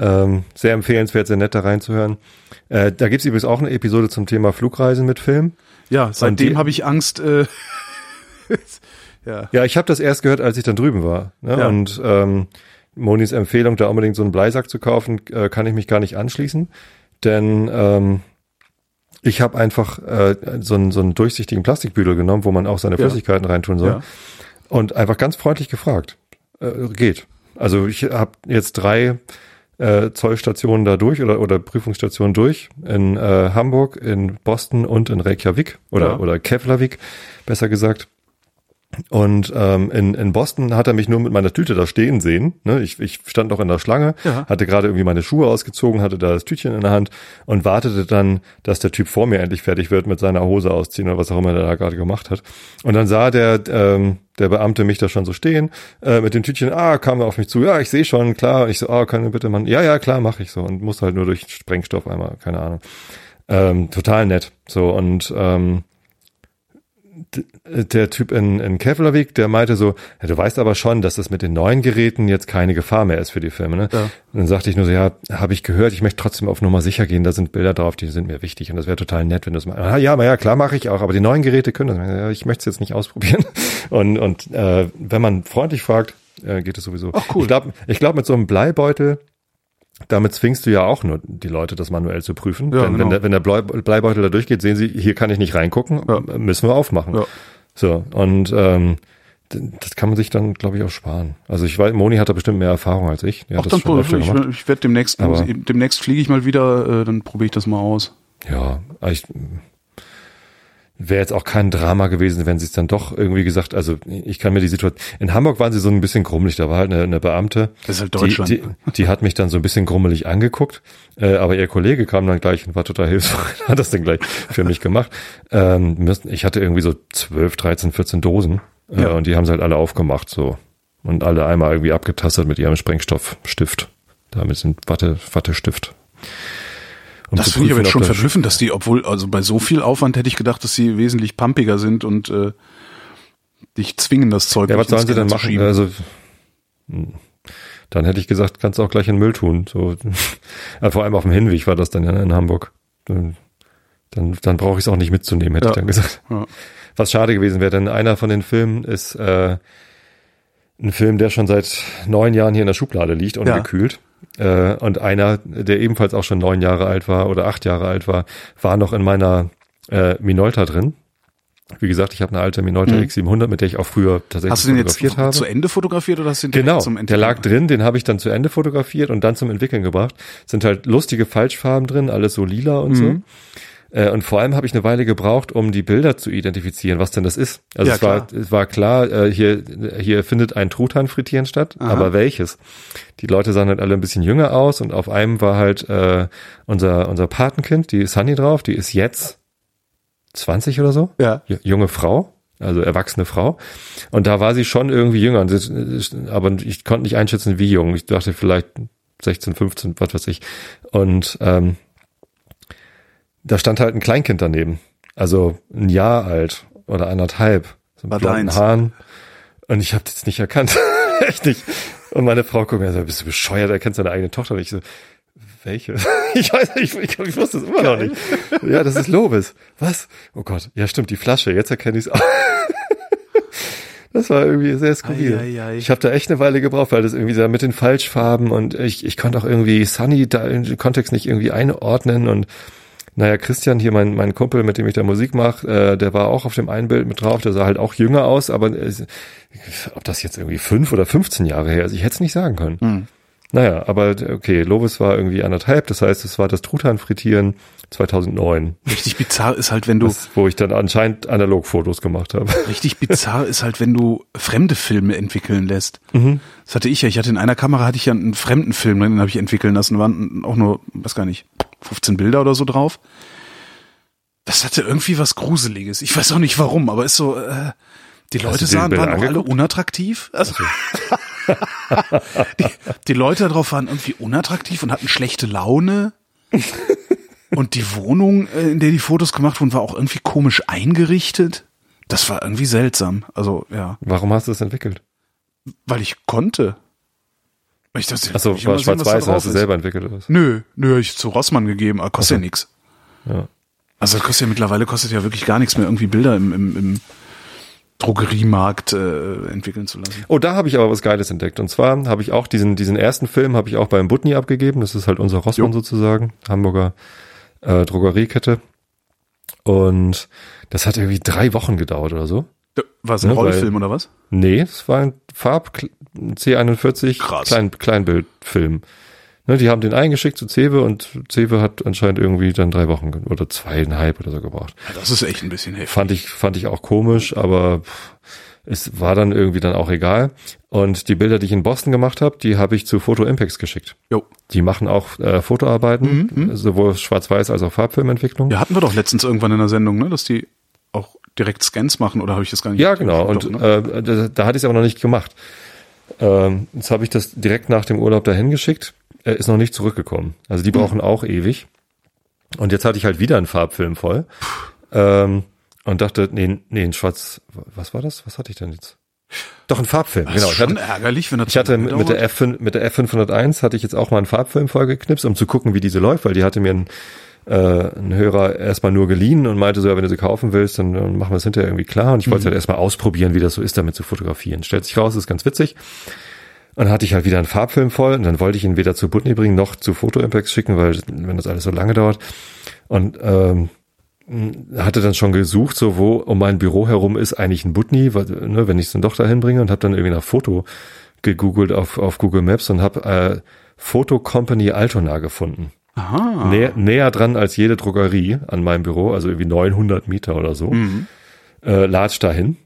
Ähm, sehr empfehlenswert, sehr nett da reinzuhören. Äh, da gibt's übrigens auch eine Episode zum Thema Flugreisen mit Film. Ja, seitdem habe ich Angst. Äh, ja. Ja, ich habe das erst gehört, als ich dann drüben war. Ne? Ja. Und ähm, Monis Empfehlung, da unbedingt so einen Bleisack zu kaufen, äh, kann ich mich gar nicht anschließen. Denn ähm, ich habe einfach äh, so, einen, so einen durchsichtigen Plastikbüdel genommen, wo man auch seine Ja. Flüssigkeiten reintun soll. Ja. Und einfach ganz freundlich gefragt. Äh, geht. Also ich habe jetzt drei äh, Zollstationen da durch oder, oder Prüfungsstationen durch. In äh, Hamburg, in Boston und in Reykjavik oder, Ja. oder Keflavik, besser gesagt. Und ähm, in, in Boston hat er mich nur mit meiner Tüte da stehen sehen. Ne? Ich, ich stand noch in der Schlange, Ja. hatte gerade irgendwie meine Schuhe ausgezogen, hatte da das Tütchen in der Hand und wartete dann, dass der Typ vor mir endlich fertig wird mit seiner Hose ausziehen oder was auch immer der da gerade gemacht hat. Und dann sah der, ähm, der Beamte mich da schon so stehen, äh, mit dem Tütchen, ah, kam er auf mich zu, ja, ich sehe schon, klar. Und ich so, ah, wir bitte, Mann, ja, ja, klar, mache ich so. Und muss halt nur durch Sprengstoff einmal, keine Ahnung. Ähm, total nett. So, und ähm, der Typ in, in Kevlarvik, der meinte so, ja, du weißt aber schon, dass das mit den neuen Geräten jetzt keine Gefahr mehr ist für die Filme. Ne? Ja. Und dann sagte ich nur so, ja, habe ich gehört, ich möchte trotzdem auf Nummer sicher gehen, da sind Bilder drauf, die sind mir wichtig und das wäre total nett, wenn du es mal. Ah, ja, aber ja, klar mache ich auch, aber die neuen Geräte können das. Ja, ich möchte es jetzt nicht ausprobieren. Und, und äh, wenn man freundlich fragt, äh, geht es sowieso. Ach, cool. Ich glaube, ich glaub, mit so einem Bleibeutel, damit zwingst du ja auch nur die Leute, das manuell zu prüfen. Ja, Denn wenn, genau. der, wenn der Blei- Bleibeutel da durchgeht, sehen sie, hier kann ich nicht reingucken, Ja. müssen wir aufmachen. Ja. So, und ähm, das kann man sich dann, glaube ich, auch sparen. Also ich weiß, Moni hat da bestimmt mehr Erfahrung als ich. Hat Auch das dann schon ich, gemacht. ich werde demnächst, Aber- demnächst fliege ich mal wieder, äh, dann probiere ich das mal aus. Ja, aber ich wäre jetzt auch kein Drama gewesen, wenn sie es dann doch irgendwie gesagt, also ich kann mir die Situation, in Hamburg waren sie so ein bisschen grummelig, da war halt eine, eine Beamte, Das ist halt Deutschland. Die, die, die hat mich dann so ein bisschen grummelig angeguckt, äh, aber ihr Kollege kam dann gleich und war total hilfsbereit, hat das dann gleich für mich gemacht. Ähm, ich hatte irgendwie so 12, 13, 14 Dosen äh, Ja. und die haben sie halt alle aufgemacht so und alle einmal irgendwie abgetastet mit ihrem Sprengstoffstift, da mit dem Watte, Wattestift. Um Das finde ich aber schon verblüffend, dass die, obwohl, also bei so viel Aufwand hätte ich gedacht, dass sie wesentlich pumpiger sind und äh, dich zwingen, das Zeug Ja, was sollen sie denn machen? schieben. Also, hm, dann hätte ich gesagt, kannst du auch gleich in Müll tun. So, Ja, vor allem auf dem Hinweg war das dann ja in Hamburg. Dann, dann, dann brauche ich es auch nicht mitzunehmen, hätte Ja. ich dann gesagt. Ja. Was schade gewesen wäre, denn einer von den Filmen ist äh, ein Film, der schon seit neun Jahren hier in der Schublade liegt, ungekühlt. Äh, und einer, der ebenfalls auch schon neun Jahre alt war oder acht Jahre alt war, war noch in meiner äh, Minolta drin. Wie gesagt, ich habe eine alte Minolta Mhm. X700, mit der ich auch früher tatsächlich Hast du den jetzt fotografiert habe. zu Ende fotografiert oder hast du den Genau, zum der Entwickeln? lag drin, den habe ich dann zu Ende fotografiert und dann zum Entwickeln gebracht. Sind halt lustige Falschfarben drin, alles so lila und Mhm. so. Äh, Und vor allem habe ich eine Weile gebraucht, um die Bilder zu identifizieren, was denn das ist. Also Ja, es, war, klar. es war klar, äh, hier, hier findet ein Truthahn frittieren statt, Aha. aber welches? Die Leute sahen halt alle ein bisschen jünger aus und auf einem war halt äh, unser, unser Patenkind, die Sunny drauf, die ist jetzt 20 oder so Ja. junge Frau, also erwachsene Frau. Und da war sie schon irgendwie jünger. Das- Aber ich konnte nicht einschätzen, wie jung. Ich dachte vielleicht 16, 15, was weiß ich. Und ähm, da stand halt ein Kleinkind daneben. Also ein Jahr alt. oder anderthalb. So mit blonden. Haaren. Und ich habe das nicht erkannt. Echt nicht. Und meine Frau guckt mir sagt, bist du bescheuert, erkennst deine eigene Tochter. Und ich so, welche? Ich weiß nicht, ich, ich wusste es immer noch nicht. Ja, das ist Lobes. Was? Oh Gott, ja stimmt, die Flasche, jetzt erkenne ich es auch. Das war irgendwie sehr skurril. Ei, ei, ei. Ich habe da echt eine Weile gebraucht, weil das irgendwie da mit den Falschfarben und ich, ich konnte auch irgendwie Sunny da im Kontext nicht irgendwie einordnen und naja, Christian hier, mein, mein Kumpel, mit dem ich da Musik mache, äh, der war auch auf dem einen Bild mit drauf, der sah halt auch jünger aus, aber äh, ob das jetzt irgendwie fünf oder 15 Jahre her ist, ich hätte es nicht sagen können. Hm. Naja, aber okay, Lobes war irgendwie anderthalb, das heißt, es war das Truthahn-Frittieren 2009, Richtig bizarr ist halt, wenn du, das, wo ich dann anscheinend Analogfotos gemacht habe. richtig bizarr ist halt, wenn du fremde Filme entwickeln lässt. Mhm. Das hatte ich ja. Ich hatte in einer Kamera hatte ich ja einen fremden Film, den habe ich entwickeln lassen. Waren auch nur, weiß gar nicht, 15 Bilder oder so drauf. Das hatte irgendwie was Gruseliges. Ich weiß auch nicht warum, aber ist so, äh, die Leute sahen, waren auch alle unattraktiv. Also, die, die Leute darauf waren irgendwie unattraktiv und hatten schlechte Laune. Und die Wohnung, äh, in der die Fotos gemacht wurden, war auch irgendwie komisch eingerichtet. Das war irgendwie seltsam. Also, ja, Warum hast du es entwickelt? weil ich konnte. Ich dachte, Achso, ich war schwarz-weiß, hast du selber entwickelt oder was? Nö, nö, ich zu Rossmann gegeben, aber kostet ja nix. Ja. Also das kostet ja mittlerweile kostet ja wirklich gar nichts mehr, irgendwie Bilder im, im, im Drogeriemarkt äh, entwickeln zu lassen. Oh, da habe ich aber was Geiles entdeckt. Und zwar habe ich auch diesen, diesen ersten Film habe ich auch beim Butni abgegeben. Das ist halt unser Rossmann Jo. sozusagen, Hamburger äh, Drogeriekette. Und das hat irgendwie drei Wochen gedauert oder so. War es ein weil- Rollfilm oder was? Nee, das war ein Farb C41 Krass. Klein, Kleinbildfilm. Ne, die haben den eingeschickt zu Cewe und Cewe hat anscheinend irgendwie dann drei Wochen oder zweieinhalb oder so gebraucht. Ja, das ist echt ein bisschen heftig. Fand ich, fand ich auch komisch, aber es war dann irgendwie dann auch egal. Und die Bilder, die ich in Boston gemacht habe, die habe ich zu Photo Impacts geschickt. Jo. Die machen auch äh, Fotoarbeiten, sowohl Schwarz-Weiß als auch Farbfilmentwicklung. Ja, hatten wir doch letztens irgendwann in der Sendung, ne, dass die direkt Scans machen oder habe ich das gar nicht? Ja, genau. Und Doch, ne? äh, da, da hatte ich es aber noch nicht gemacht. Ähm, jetzt habe ich das direkt nach dem Urlaub dahin geschickt. Er ist noch nicht zurückgekommen. Also die brauchen auch ewig. Und jetzt hatte ich halt wieder einen Farbfilm voll. Ähm, und dachte, nee, nee, ein Schwarz, was war das? Was hatte ich denn jetzt? Doch, ein Farbfilm, das genau. ist Ich schon hatte, ärgerlich, wenn das ich hatte mit, mit der dauert. F5, mit der F501 hatte ich jetzt auch mal einen Farbfilm vollgeknipst, um zu gucken, wie diese läuft, weil die hatte mir ein, äh, ein Hörer erstmal nur geliehen und meinte so, ja, wenn du sie kaufen willst, dann, dann machen wir es hinterher irgendwie klar. Und ich wollte halt erstmal ausprobieren, wie das so ist, damit zu fotografieren. Stellt sich raus, ist ganz witzig. Und dann hatte ich halt wieder einen Farbfilm voll und dann wollte ich ihn weder zu Butney bringen noch zu Photo Impacts schicken, weil wenn das alles so lange dauert. Und ähm, hatte dann schon gesucht, so wo um mein Büro herum ist eigentlich ein Butni, weil, ne, wenn ich es dann doch dahin bringe und habe dann irgendwie nach Foto gegoogelt auf, auf Google Maps und habe äh, Photo Company Altona gefunden. Aha. Näher, näher dran als jede Drogerie an meinem Büro, also irgendwie 900 Meter oder so. Mhm. Äh, latsch dahin.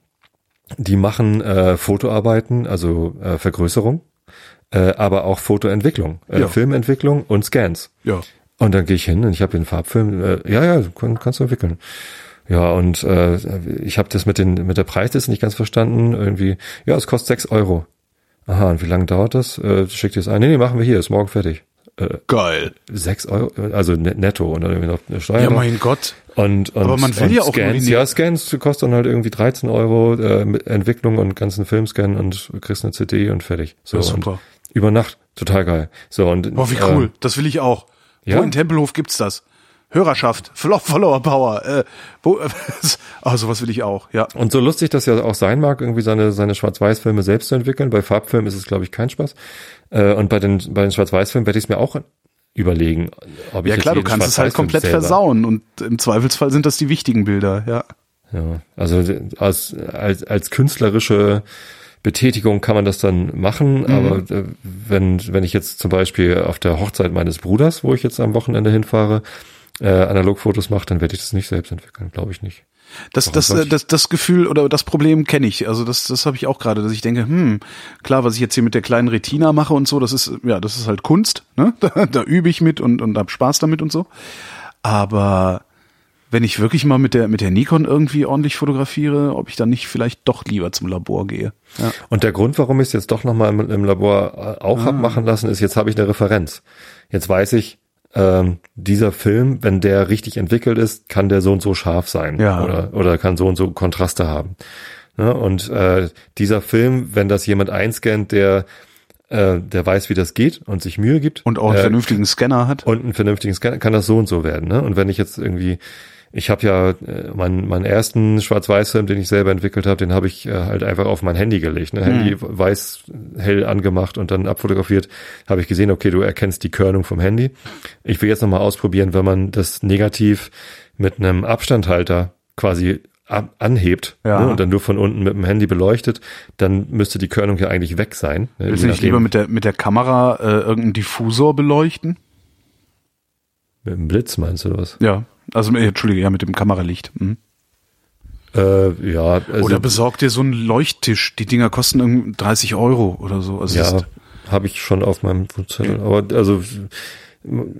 Die machen äh, Fotoarbeiten, also äh, Vergrößerung, äh, aber auch Fotoentwicklung, äh, Ja. Filmentwicklung und Scans. Ja. Und dann gehe ich hin und ich habe den Farbfilm, äh, ja, ja, kann, kannst du entwickeln. Ja, und äh, ich habe das mit den mit der Preisliste nicht ganz verstanden. Irgendwie, ja, es kostet sechs Euro. Aha, und wie lange dauert das? Äh, schickt ihr es ein? Nee, nee, machen wir hier, ist morgen fertig. Äh, Geil. sechs Euro, also net- netto und dann irgendwie noch eine Steuer. Ja, mein Gott. Und, und, Aber man will ja auch Scans, die- ja, Scans kostet dann halt irgendwie 13 Euro, äh, mit Entwicklung und ganzen Filmscan und kriegst eine CD und fertig. So, Ja, super. Über Nacht, total geil. So, und, Boah, wie äh, cool. das will ich auch. ja? Wo in Tempelhof gibt's das? Hörerschaft, Follow- Follower Power. Äh, wo, ah, sowas will ich auch. Ja. Und so lustig das ja auch sein mag, irgendwie seine, seine Schwarz-Weiß-Filme selbst zu entwickeln. Bei Farbfilmen ist es, glaube ich, kein Spaß. Äh, und bei den, bei den Schwarz-Weiß-Filmen werde ich es mir auch überlegen, ob ich Ja klar, du kannst es halt komplett selber- versauen und im Zweifelsfall sind das die wichtigen Bilder, ja. Ja, also als, als, als künstlerische Betätigung kann man das dann machen, Mhm. aber äh, wenn, wenn ich jetzt zum Beispiel auf der Hochzeit meines Bruders, wo ich jetzt am Wochenende hinfahre, äh, Analogfotos mache, dann werde ich das nicht selbst entwickeln, glaube ich nicht. Das, Warum das, äh, das, das Gefühl oder das Problem kenne ich. Also das, das habe ich auch gerade, dass ich denke, hm, klar, was ich jetzt hier mit der kleinen Retina mache und so, das ist, ja, das ist halt Kunst, ne? Da, da übe ich mit und, und hab Spaß damit und so. Aber wenn ich wirklich mal mit der, mit der Nikon irgendwie ordentlich fotografiere, ob ich dann nicht vielleicht doch lieber zum Labor gehe. Ja. Und der Grund, warum ich es jetzt doch nochmal im, im Labor äh, auch Ah. hab machen lassen, ist, jetzt habe ich eine Referenz. Jetzt weiß ich, ähm, dieser Film, wenn der richtig entwickelt ist, kann der so und so scharf sein Ja. oder, oder kann so und so Kontraste haben. Ne? Und äh, dieser Film, wenn das jemand einscannt, der äh, der weiß, wie das geht und sich Mühe gibt Und auch einen äh, vernünftigen Scanner hat. und einen vernünftigen Scanner, kann das so und so werden. Ne? Und wenn ich jetzt irgendwie, ich habe ja äh, meinen, meinen ersten Schwarz-Weiß-Film, den ich selber entwickelt habe, den habe ich äh, halt einfach auf mein Handy gelegt. Ne? Handy weiß hell angemacht und dann abfotografiert, habe ich gesehen, okay, du erkennst die Körnung vom Handy. Ich will jetzt nochmal ausprobieren, wenn man das negativ mit einem Abstandhalter quasi anhebt Ja. ne? und dann nur von unten mit dem Handy beleuchtet, dann müsste die Körnung ja eigentlich weg sein. Ne? Willst du nicht lieber mit der, mit der Kamera äh, irgendeinen Diffusor beleuchten? mit dem Blitz meinst du was? Ja. Also, äh, Entschuldige, ja, mit dem Kameralicht. Mhm. Äh, ja, also, Oder besorg dir so einen Leuchttisch. Die Dinger kosten irgendwie 30 Euro oder so. Also Ja, habe ich schon auf meinem Zettel. Aber also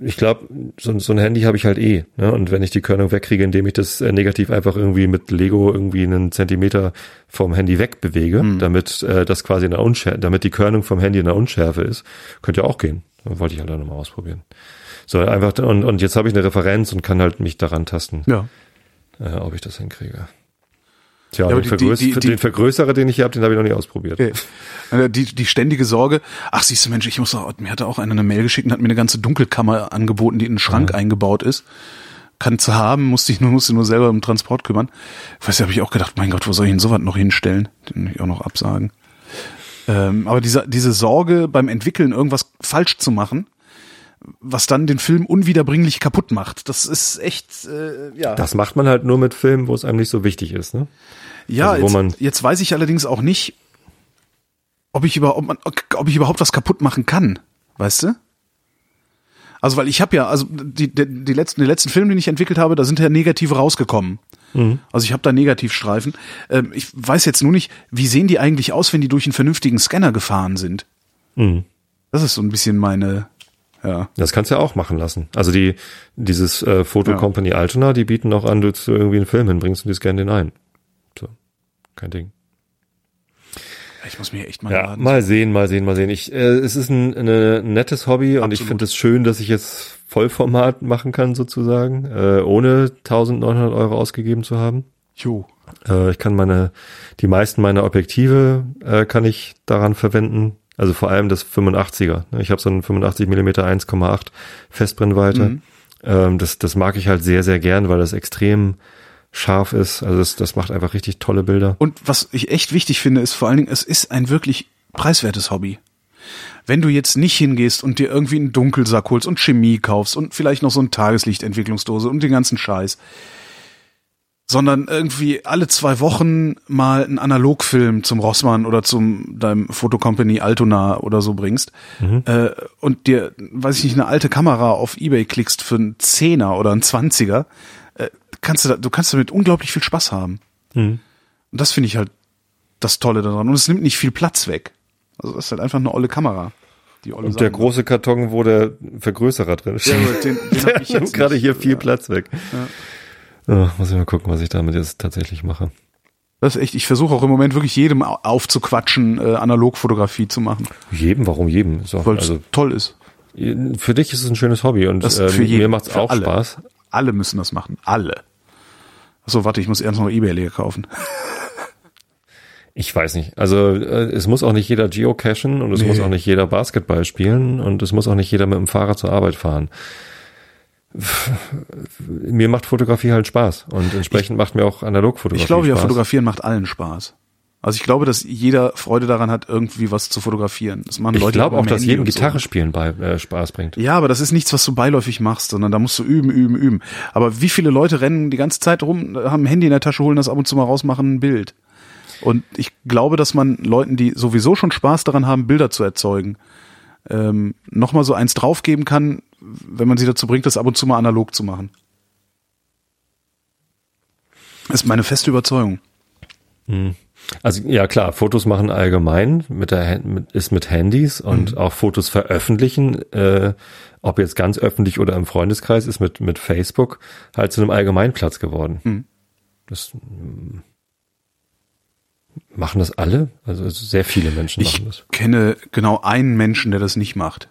ich glaube, so, so ein Handy habe ich halt eh. Ne? Und wenn ich die Körnung wegkriege, indem ich das äh, negativ einfach irgendwie mit Lego irgendwie einen Zentimeter vom Handy wegbewege, damit äh, das quasi in der Unschärfe, damit die Körnung vom Handy in der Unschärfe ist, könnte ja auch gehen. Wollte ich halt auch nochmal ausprobieren. So, einfach, und, und jetzt habe ich eine Referenz und kann halt mich daran tasten, ja. äh, ob ich das hinkriege. Tja, Ja, aber den, die- die- Vergröß die- die- den Vergrößerer, den ich hier habe, den habe ich noch nicht ausprobiert. Okay. Äh, Die, die ständige Sorge, ach siehst du Mensch, ich muss auch, mir hatte auch einer eine Mail geschickt und hat mir eine ganze Dunkelkammer angeboten, die in einen Schrank eingebaut ist. Kann zu haben, musste ich nur, musste nur selber um Transport kümmern. Weißt du, habe ich auch gedacht, mein Gott, wo soll ich denn sowas noch hinstellen? Den ich auch noch absagen. Ähm, aber diese, diese Sorge beim Entwickeln, irgendwas falsch zu machen, was dann den Film unwiederbringlich kaputt macht, das ist echt, äh, ja. Das macht man halt nur mit Filmen, wo es einem nicht so wichtig ist. Ne? Ja, Also wo jetzt, man- jetzt weiß ich allerdings auch nicht, ob ich über, ob, man, ob ich überhaupt was kaputt machen kann, weißt du? Also weil ich habe ja, also die, die, die letzten, die letzten Filme, die ich entwickelt habe, da sind ja negative rausgekommen. Also ich habe da Negativstreifen. Ähm, ich weiß jetzt nur nicht, wie sehen die eigentlich aus, wenn die durch einen vernünftigen Scanner gefahren sind. Mhm. Das ist so ein bisschen meine, ja. Das kannst du ja auch machen lassen. Also die dieses äh, Ja. Company Altona, die bieten auch an, dass du irgendwie einen Film hinbringst und die scannen den ein. Kein Ding. Ich muss mir echt mal Ja, mal sehen, mal sehen, mal sehen. Ich, äh, es ist ein, eine, ein nettes Hobby und ich Absolut. finde es schön, dass ich jetzt Vollformat machen kann sozusagen, äh, ohne 1900 Euro ausgegeben zu haben. Jo. Äh, ich kann meine, die meisten meiner Objektive äh, kann ich daran verwenden. Also vor allem das 85er. ne? Ich habe so einen 85 mm 1,8 Festbrennweite. Ähm, das, das mag ich halt sehr, sehr gern, weil das extrem scharf ist. Also das, das macht einfach richtig tolle Bilder. Und was ich echt wichtig finde, ist vor allen Dingen, es ist ein wirklich preiswertes Hobby. Wenn du jetzt nicht hingehst und dir irgendwie einen Dunkelsack holst und Chemie kaufst und vielleicht noch so eine Tageslichtentwicklungsdose und den ganzen Scheiß, sondern irgendwie alle zwei Wochen mal einen Analogfilm zum Rossmann oder zum deinem Fotocompany Altona oder so bringst äh, und dir, weiß ich nicht, eine alte Kamera auf Ebay klickst für einen Zehner oder einen Zwanziger, kannst du, du kannst damit unglaublich viel Spaß haben. Und das finde ich halt das Tolle daran. Und es nimmt nicht viel Platz weg. Also das ist halt einfach eine olle Kamera. Und der große Karton, wo der Vergrößerer drin Ja, steht. aber den, den Der nimmt jetzt gerade hier viel Platz weg. Ja, muss ich mal gucken, was ich damit jetzt tatsächlich mache. Das ist echt, ich versuche auch im Moment wirklich jedem au- aufzuquatschen, äh, Analogfotografie zu machen, Jedem, warum jedem? Weil es also toll ist. für dich ist es ein schönes Hobby und Das äh, für jeden, mir macht's für auch alle. Spaß. Alle müssen das machen. Alle. Achso, warte, ich muss erst noch Ebay leer kaufen. Ich weiß nicht. Also äh, es muss auch nicht jeder geocachen und es Nee. muss auch nicht jeder Basketball spielen und es muss auch nicht jeder mit dem Fahrrad zur Arbeit fahren. Mir macht Fotografie halt Spaß und entsprechend macht mir auch Analogfotografie Ich glaube ja, Spaß. fotografieren macht allen Spaß. Also ich glaube, dass jeder Freude daran hat, irgendwie was zu fotografieren. Das machen Ich Leute glaube mit auch, dass Handy jedem. Gitarre spielen bei äh, Spaß bringt. Ja, aber das ist nichts, was du beiläufig machst, sondern da musst du üben, üben, üben. Aber wie viele Leute rennen die ganze Zeit rum, haben ein Handy in der Tasche, holen das ab und zu mal raus, machen ein Bild. Und ich glaube, dass man Leuten, die sowieso schon Spaß daran haben, Bilder zu erzeugen, ähm, nochmal so eins draufgeben kann, wenn man sie dazu bringt, das ab und zu mal analog zu machen. Das ist meine feste Überzeugung. Also ja klar, Fotos machen allgemein mit der mit, ist mit Handys und Mhm. auch Fotos veröffentlichen, äh, ob jetzt ganz öffentlich oder im Freundeskreis, ist mit mit Facebook halt zu einem Allgemeinplatz geworden. Mhm. Das mm, machen das alle, also sehr viele Menschen Ich machen das. kenne genau einen Menschen, der das nicht macht.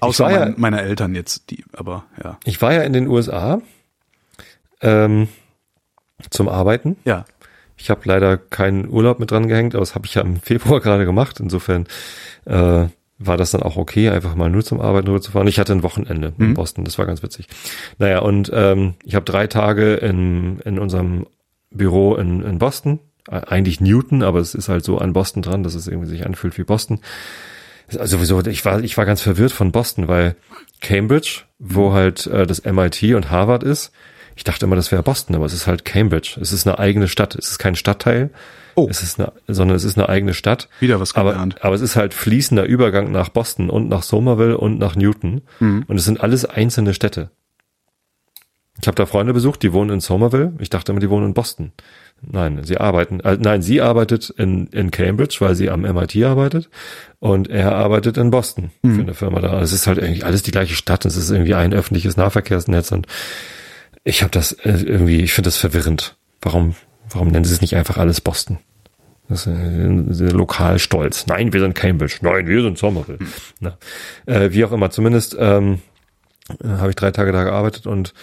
Außer war ja- mein, meiner Eltern jetzt, die, aber ja. Ich war ja in den USA ähm, zum Arbeiten. Ja. Ich habe leider keinen Urlaub mit dran gehängt, aber das habe ich ja im Februar gerade gemacht. Insofern äh, war das dann auch okay, einfach mal nur zum Arbeiten rüberzufahren. Ich hatte ein Wochenende in Boston, das war ganz witzig. Naja, und ähm, ich habe drei Tage in, in unserem Büro in, in Boston, Äh, eigentlich Newton, aber es ist halt so an Boston dran, dass es irgendwie sich anfühlt wie Boston. Also sowieso, ich war, ich war ganz verwirrt von Boston, weil Cambridge, wo halt äh, das MIT und Harvard ist, ich dachte immer, das wäre Boston, aber es ist halt Cambridge. Es ist eine eigene Stadt. Es ist kein Stadtteil. Oh. Es ist eine, sondern es ist eine eigene Stadt. Wieder was aber, gelernt. aber es ist halt fließender Übergang nach Boston und nach Somerville und nach Newton. Mhm. Und es sind alles einzelne Städte. Ich habe da Freunde besucht, die wohnen in Somerville. Ich dachte immer, die wohnen in Boston. Nein, sie arbeiten. Äh, nein, sie arbeitet in, in Cambridge, weil sie am MIT arbeitet. Und er arbeitet in Boston für eine Firma da. Es ist halt irgendwie alles die gleiche Stadt. Es ist irgendwie ein öffentliches Nahverkehrsnetz. Und ich habe das äh, irgendwie, ich finde das verwirrend. Warum, warum nennen sie es nicht einfach alles Boston? Das ist äh, Lokalstolz. Nein, wir sind Cambridge. Nein, wir sind Somerville. Na, äh, wie auch immer, zumindest ähm, äh, habe ich drei Tage da gearbeitet und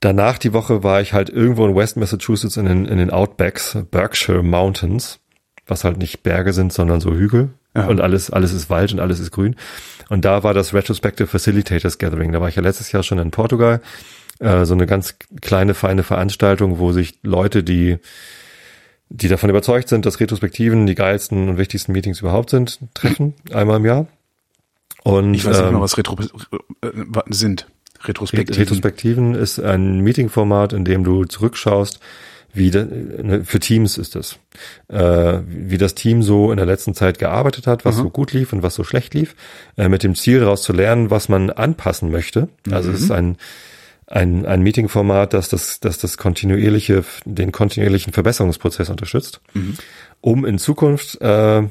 danach die Woche war ich halt irgendwo in West Massachusetts in den, in den Outbacks, Berkshire Mountains, was halt nicht Berge sind, sondern so Hügel. Ja. Und alles, alles ist Wald und alles ist grün. Und da war das Retrospective Facilitators Gathering. Da war ich ja letztes Jahr schon in Portugal. Äh, so eine ganz kleine, feine Veranstaltung, wo sich Leute, die die davon überzeugt sind, dass Retrospektiven die geilsten und wichtigsten Meetings überhaupt sind, treffen, einmal im Jahr. Und Ich weiß nicht ähm, mal, was Retro äh, sind. Retrospektiven. Retrospektiven ist ein Meetingformat, in dem du zurückschaust, wie de, ne, für Teams ist das, äh, wie das Team so in der letzten Zeit gearbeitet hat, was so gut lief und was so schlecht lief, äh, mit dem Ziel daraus zu lernen, was man anpassen möchte. Also es ist ein ein, ein Meetingformat, das das, das das kontinuierliche, den kontinuierlichen Verbesserungsprozess unterstützt, um in Zukunft äh,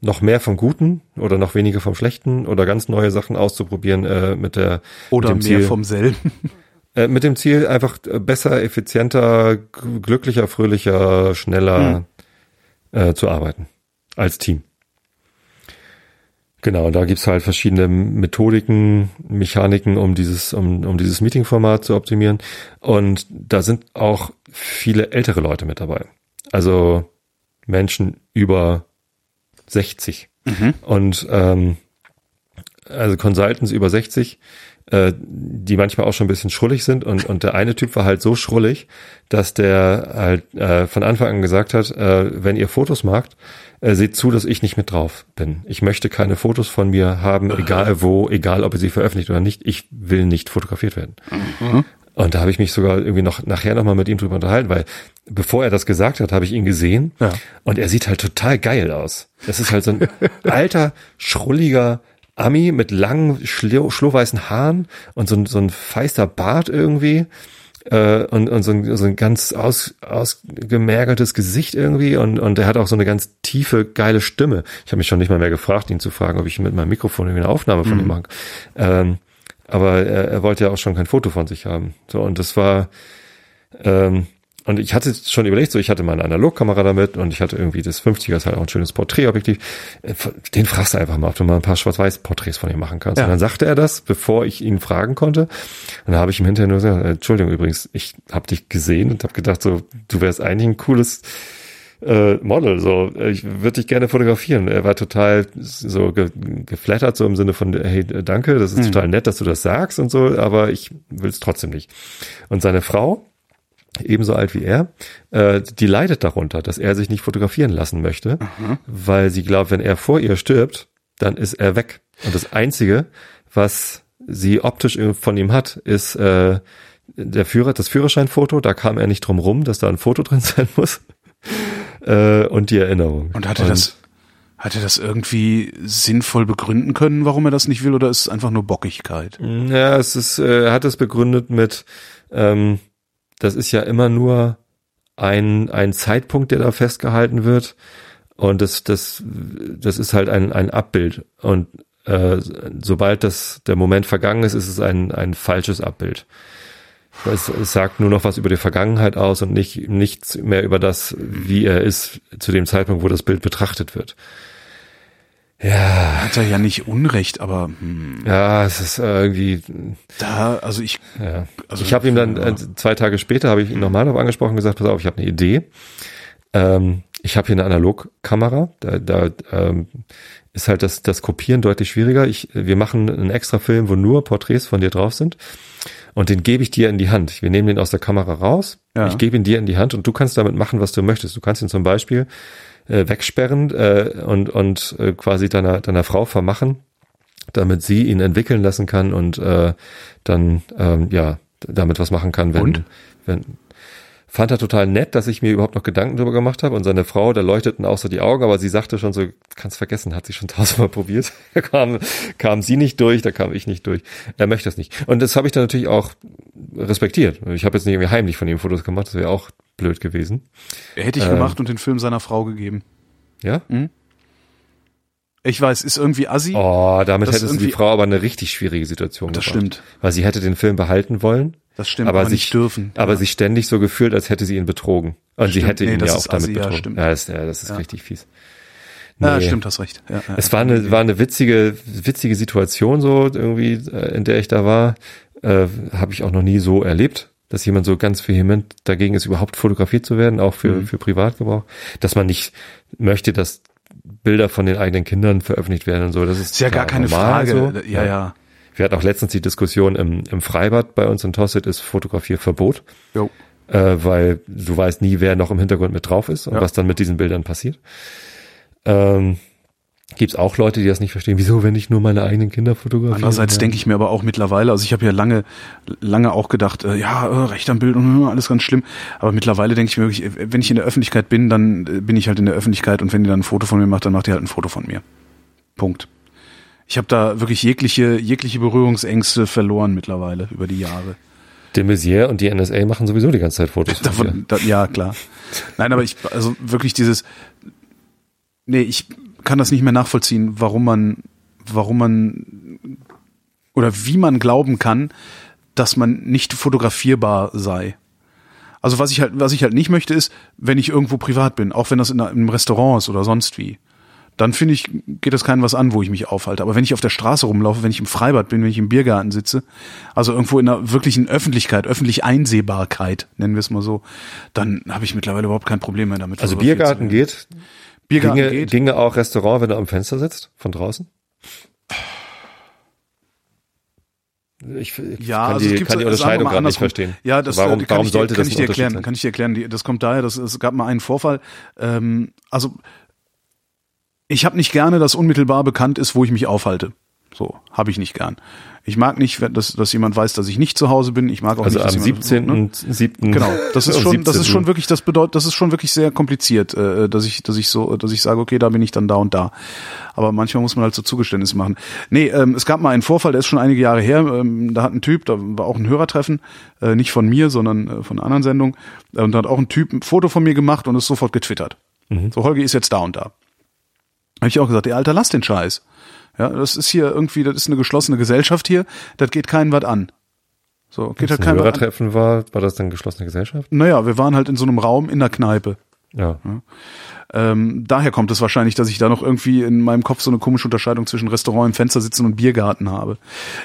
noch mehr vom Guten oder noch weniger vom Schlechten oder ganz neue Sachen auszuprobieren äh, mit der Oder mit dem mehr Ziel, vom selben. äh, mit dem Ziel einfach äh, besser, effizienter, glücklicher, fröhlicher, schneller äh, zu arbeiten als Team. Genau, da gibt's halt verschiedene Methodiken, Mechaniken, um dieses, um, um dieses Meetingformat zu optimieren. Und da sind auch viele ältere Leute mit dabei. Also Menschen über 60. Und ähm, also Consultants über 60, äh, die manchmal auch schon ein bisschen schrullig sind. Und, und der eine Typ war halt so schrullig, dass der halt äh, von Anfang an gesagt hat, äh, wenn ihr Fotos macht, äh, seht zu, dass ich nicht mit drauf bin. Ich möchte keine Fotos von mir haben, egal wo, egal ob ihr sie veröffentlicht oder nicht. Ich will nicht fotografiert werden. Und da habe ich mich sogar irgendwie noch nachher noch mal mit ihm drüber unterhalten, weil bevor er das gesagt hat, habe ich ihn gesehen Ja. und er sieht halt total geil aus. Das ist halt so ein alter, schrulliger Ami mit langen, schlo schlohweißen Haaren und so ein, so ein feister Bart irgendwie äh, und, und so, ein, so ein ganz aus, ausgemergeltes Gesicht irgendwie und, und er hat auch so eine ganz tiefe, geile Stimme. Ich habe mich schon nicht mal mehr gefragt, ihn zu fragen, ob ich mit meinem Mikrofon irgendwie eine Aufnahme von ihm machen kann. Ähm, aber er, er wollte ja auch schon kein Foto von sich haben. So, und das war, ähm, und ich hatte schon überlegt, so ich hatte meine Analogkamera damit und ich hatte irgendwie das 50er ist halt auch ein schönes Porträtobjektiv. Äh, Den fragst du einfach mal, ob du mal ein paar Schwarz-Weiß-Porträts von ihm machen kannst. Ja. Und dann sagte er das, bevor ich ihn fragen konnte. Und da habe ich ihm hinterher nur gesagt, äh, Entschuldigung übrigens, ich habe dich gesehen und habe gedacht, so du wärst eigentlich ein cooles äh, Model, so äh, ich würde dich gerne fotografieren. Er war total so ge geflattert, so im Sinne von, hey, danke, das ist total nett, dass du das sagst und so, aber ich will es trotzdem nicht. Und seine Frau, ebenso alt wie er, äh, die leidet darunter, dass er sich nicht fotografieren lassen möchte, weil sie glaubt, wenn er vor ihr stirbt, dann ist er weg. Und das Einzige, was sie optisch von ihm hat, ist äh, der Führer, das Führerscheinfoto. Da kam er nicht drum rum, dass da ein Foto drin sein muss. äh, und die Erinnerung. Und hat er das, hat er das irgendwie sinnvoll begründen können, warum er das nicht will, oder ist es einfach nur Bockigkeit? Ja, es ist, äh, er hat es begründet mit, ähm, das ist ja immer nur ein, ein Zeitpunkt, der da festgehalten wird. Und das, das, das ist halt ein, ein Abbild. Und äh, sobald das der Moment vergangen ist, ist es ein, ein falsches Abbild. Es, es sagt nur noch was über die Vergangenheit aus und nicht nichts mehr über das, wie er ist zu dem Zeitpunkt, wo das Bild betrachtet wird. Ja, Hat er ja nicht Unrecht, aber hm, ja, es ist äh, irgendwie, da, also ich, ja. Also- ich habe ihm dann äh, zwei Tage später habe ich ihn nochmal darauf angesprochen und gesagt, pass auf, ich habe eine Idee. Ähm, ich habe hier eine Analogkamera, da, da ähm, ist halt das, das Kopieren deutlich schwieriger. Ich, wir machen einen extra Film, wo nur Porträts von dir drauf sind und den gebe ich dir in die Hand. Wir nehmen den aus der Kamera raus, Ja. ich gebe ihn dir in die Hand und du kannst damit machen, was du möchtest. Du kannst ihn zum Beispiel äh, wegsperren äh, und, und äh, quasi deiner, deiner Frau vermachen, damit sie ihn entwickeln lassen kann und äh, dann ähm, ja damit was machen kann, wenn, Und? wenn fand er total nett, dass ich mir überhaupt noch Gedanken darüber gemacht habe und seine Frau, da leuchteten auch so die Augen, aber sie sagte schon so, kannst vergessen, hat sie schon tausendmal probiert. Da kam, kam sie nicht durch, da kam ich nicht durch. Er möchte das nicht. Und das habe ich dann natürlich auch respektiert. Ich habe jetzt nicht irgendwie heimlich von ihm Fotos gemacht, das wäre auch blöd gewesen. hätte ich Ähm. gemacht und den Film seiner Frau gegeben. Ja? Ich weiß, ist irgendwie assi. Oh, damit Das hättest du die Frau aber eine richtig schwierige Situation Das gebracht. stimmt. Weil sie hätte den Film behalten wollen, Das stimmt, aber, aber sich, nicht dürfen. aber Ja. sich ständig so gefühlt, als hätte sie ihn betrogen. Und sie Stimmt. hätte Nee, ihn ja auch damit assi, ja, betrogen. stimmt. Ja, das, ja, das ist Ja. richtig fies. Ja, Nee. stimmt, hast recht. Ja, ja. Es war eine, war eine witzige, witzige Situation so irgendwie, äh, in der ich da war. Äh, Habe ich auch noch nie so erlebt, dass jemand so ganz vehement dagegen ist, überhaupt fotografiert zu werden, auch für, Mhm. für Privatgebrauch. Dass man nicht möchte, dass Bilder von den eigenen Kindern veröffentlicht werden und so. Das ist, ist ja gar keine Frage. So. Ja, ja. Wir hatten auch letztens die Diskussion im, im Freibad bei uns in Tosset ist Fotografierverbot, Jo. äh, weil du weißt nie, wer noch im Hintergrund mit drauf ist und Ja. was dann mit diesen Bildern passiert. Ähm, Gibt es auch Leute, die das nicht verstehen? Wieso, wenn ich nur meine eigenen Kinder fotografiere? Andererseits denke ich mir aber auch mittlerweile, also ich habe ja lange, lange auch gedacht, äh, ja, äh, Recht am Bild und äh, alles ganz schlimm. Aber mittlerweile denke ich mir wirklich, äh, wenn ich in der Öffentlichkeit bin, dann äh, bin ich halt in der Öffentlichkeit und wenn die dann ein Foto von mir macht, dann macht die halt ein Foto von mir. Punkt. Ich habe da wirklich jegliche, jegliche Berührungsängste verloren mittlerweile über die Jahre. De Maizière und die NSA machen sowieso die ganze Zeit Fotos. Davon, da, ja, klar. Nein, aber ich, also wirklich dieses, nee, ich kann das nicht mehr nachvollziehen, warum man, warum man, oder wie man glauben kann, dass man nicht fotografierbar sei. Also was ich halt, was ich halt nicht möchte, ist, wenn ich irgendwo privat bin, auch wenn das in einem Restaurant ist oder sonst wie, dann finde ich, geht das keinem was an, wo ich mich aufhalte. Aber wenn ich auf der Straße rumlaufe, wenn ich im Freibad bin, wenn ich im Biergarten sitze, also irgendwo in einer wirklichen Öffentlichkeit, öffentlich Einsehbarkeit, nennen wir es mal so, dann habe ich mittlerweile überhaupt kein Problem mehr damit. Also Biergarten geht. Biergarten ginge, geht. ginge auch Restaurant, wenn du am Fenster sitzt, von draußen? Ich, ich Ja, kann also die, es gibt kann die Unterscheidung gerade nicht verstehen. Ja, das warum, äh, kann warum ich dir, sollte kann das ich dir erklären? sein? Kann ich dir erklären? Das kommt daher, dass es gab mal einen Vorfall. Ähm, also ich habe nicht gerne, dass unmittelbar bekannt ist, wo ich mich aufhalte. So habe ich nicht gern. Ich mag nicht, dass, dass jemand weiß, dass ich nicht zu Hause bin. Ich mag auch Also nicht, dass am jemand, 17. Ne? 7. Genau, das ist schon, das ist 17.. schon wirklich, das bedeutet, das ist schon wirklich sehr kompliziert, äh, dass ich, dass ich so, dass ich sage, okay, da bin ich dann da und da. Aber manchmal muss man halt so Zugeständnisse machen. Nee, ähm, es gab mal einen Vorfall, der ist schon einige Jahre her. Ähm, da hat ein Typ, da war auch ein Hörertreffen, äh, nicht von mir, sondern äh, von einer anderen Sendung. Äh, und da hat auch ein Typ ein Foto von mir gemacht und ist sofort getwittert. So, Holger ist jetzt da und da. Habe ich auch gesagt, ey, Alter, lass den Scheiß. Ja, das ist hier irgendwie, das ist eine geschlossene Gesellschaft hier, das geht keinen was an. So, geht halt Ein keinen was an. Hörertreffen war, war das dann geschlossene Gesellschaft? Naja, wir waren halt in so einem Raum in der Kneipe. Ja. Ähm, daher kommt es wahrscheinlich, dass ich da noch irgendwie in meinem Kopf so eine komische Unterscheidung zwischen Restaurant im Fenster sitzen und Biergarten habe.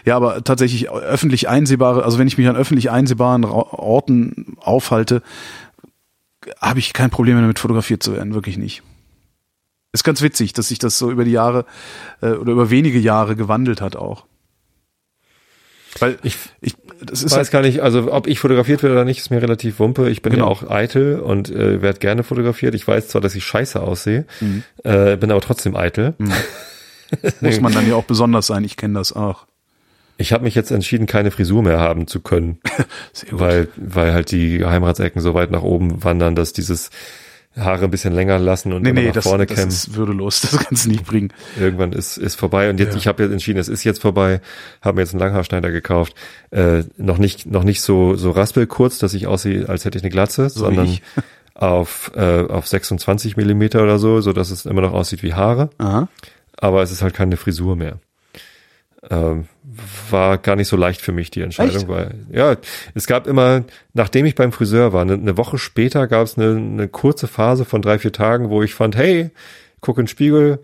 Ja, aber tatsächlich öffentlich einsehbare, also wenn ich mich an öffentlich einsehbaren Orten aufhalte, habe ich kein Problem damit fotografiert zu werden, wirklich nicht. Ist ganz witzig, dass sich das so über die Jahre äh, oder über wenige Jahre gewandelt hat auch. Weil Ich ich, das ist weiß halt, gar nicht, also ob ich fotografiert werde oder nicht, ist mir relativ wumpe. Ich bin Genau. ja auch eitel und äh, werde gerne fotografiert. Ich weiß zwar, dass ich scheiße aussehe, Mhm. äh, bin aber trotzdem eitel. muss man dann ja auch besonders sein. Ich kenne das auch. Ich habe mich jetzt entschieden, keine Frisur mehr haben zu können, weil weil halt die Geheimratsecken so weit nach oben wandern, dass dieses Haare ein bisschen länger lassen und Nee, immer nee, nach das, vorne das kämmen. ist würdelos. Das kannst du nicht bringen. Irgendwann ist ist vorbei und jetzt Ja. ich habe jetzt entschieden, es ist jetzt vorbei. Habe mir jetzt einen Langhaarschneider gekauft. Äh, noch nicht noch nicht so so raspelkurz, dass ich aussehe, als hätte ich eine Glatze, So sondern auf äh, auf 26 Millimeter oder so, so dass es immer noch aussieht wie Haare. Aha. aber es ist halt keine Frisur mehr. Ähm, war gar nicht so leicht für mich die Entscheidung, Echt? weil ja, es gab immer, nachdem ich beim Friseur war, eine, eine Woche später gab es eine, eine kurze Phase von drei vier Tagen, wo ich fand, hey, guck in den Spiegel,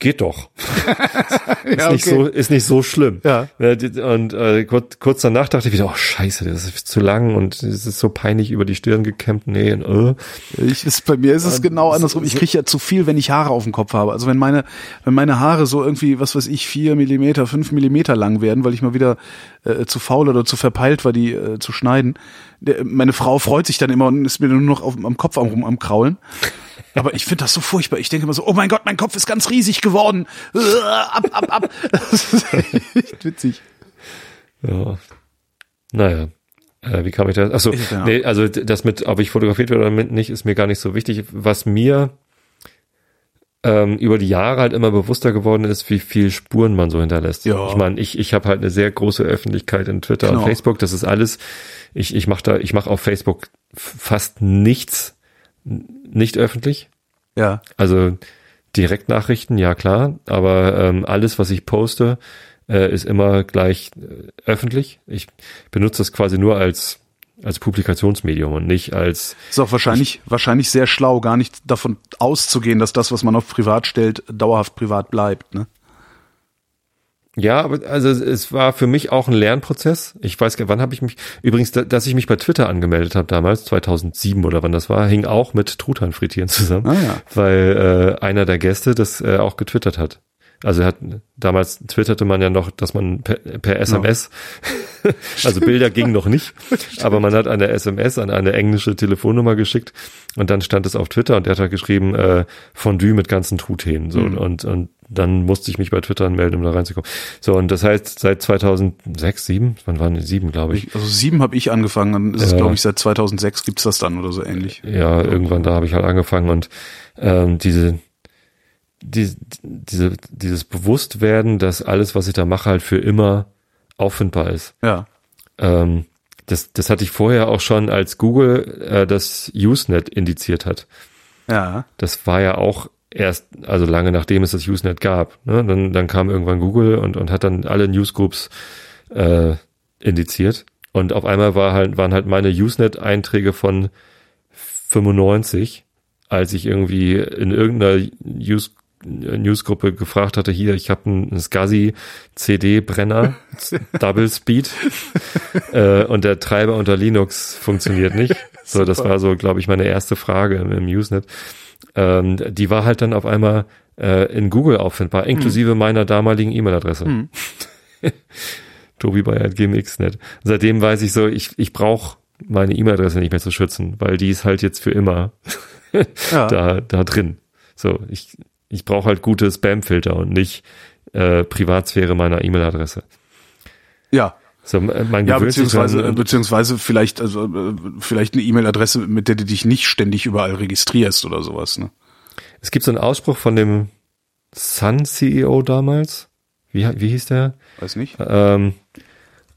geht doch. ist, Ja, nicht okay. so, ist nicht so schlimm. Ja. Und äh, kurz, kurz danach dachte ich wieder, oh scheiße, das ist zu lang und es ist so peinlich über die Stirn gekämmt. Nee, und, äh. Ich, ist, bei mir ist es genau andersrum. Ich kriege ja zu viel, wenn ich Haare auf dem Kopf habe. Also wenn meine, wenn meine Haare so irgendwie, was weiß ich, vier Millimeter, fünf Millimeter lang werden, weil ich mal wieder äh, zu faul oder zu verpeilt war, die äh, zu schneiden. Der, meine Frau freut sich dann immer und ist mir nur noch auf, am Kopf am, am Kraulen. Aber ich finde das so furchtbar. Ich denke immer so, oh mein Gott, mein Kopf ist ganz riesig geworden. Ab, ab, ab. Das ist echt witzig. Ja. Naja. Äh, wie kam ich da? Achso, ja. nee, also das mit, ob ich fotografiert werde oder nicht, ist mir gar nicht so wichtig. Was mir ähm, über die Jahre halt immer bewusster geworden ist, wie viel Spuren man so hinterlässt. Ja. Ich meine, ich, ich habe halt eine sehr große Öffentlichkeit in Twitter Genau. und Facebook. Das ist alles. Ich, ich mache da, ich mache auf Facebook fast nichts nicht öffentlich. Ja. Also Direktnachrichten, ja klar, aber ähm, alles, was ich poste, äh, ist immer gleich äh, öffentlich. Ich benutze das quasi nur als als Publikationsmedium und nicht als Ist auch wahrscheinlich, wahrscheinlich sehr schlau, gar nicht davon auszugehen, dass das, was man auf privat stellt, dauerhaft privat bleibt, ne? Ja, aber also es- war für mich auch ein Lernprozess. Ich weiß gar wann habe ich mich übrigens, da- dass ich mich bei Twitter angemeldet habe damals 2007 oder wann das war, hing auch mit Truthahn frittieren zusammen, Ah, ja. weil äh, einer der Gäste das äh, auch getwittert hat. Also hat damals twitterte man ja noch, dass man per, per SMS, also Bilder gingen noch nicht, aber man hat eine SMS an eine englische Telefonnummer geschickt und dann stand es auf Twitter und der hat halt geschrieben äh, Fondue mit ganzen Truthähnen so Mhm. und und dann musste ich mich bei Twitter anmelden, um da reinzukommen. So und das heißt seit 2006, 7, wann waren die sieben, glaube ich. Also sieben habe ich angefangen, dann ist es, Ja. glaube ich, seit 2006 gibt's das dann oder so ähnlich. Ja, irgendwann da habe ich halt angefangen und ähm, diese die, diese dieses Bewusstwerden, dass alles, was ich da mache, halt für immer auffindbar ist. Ja. Ähm, das, das hatte ich vorher auch schon, als Google äh, das Usenet indiziert hat. Ja. Das war ja auch erst, also lange nachdem es das Usenet gab. Ne? Dann, dann kam irgendwann Google und, und hat dann alle Newsgroups äh, indiziert. Und auf einmal war halt, waren halt meine Usenet-Einträge von 95, als ich irgendwie in irgendeiner Use Newsgruppe gefragt hatte, hier, ich habe einen SCSI CD-Brenner, Double Speed, äh, und der Treiber unter Linux funktioniert nicht. So, das war so, glaube ich, meine erste Frage im, im Usenet. Ähm, die war halt dann auf einmal äh, in Google auffindbar, inklusive meiner damaligen E-Mail-Adresse. Hm. Tobi bei gmx.net. Seitdem weiß ich so, ich, ich brauche meine E-Mail-Adresse nicht mehr zu schützen, weil die ist halt jetzt für immer Ja. da, da drin. So, ich, ich brauche halt gute Spam-Filter und nicht äh, Privatsphäre meiner E-Mail-Adresse. ja. So, äh, man Ja, beziehungsweise, dran äh, beziehungsweise vielleicht, also, äh, vielleicht eine E-Mail-Adresse, mit der du dich nicht ständig überall registrierst oder sowas, ne? Es gibt so einen Ausspruch von dem Sun-CEO damals. Wie, wie hieß der? Weiß nicht? Ähm,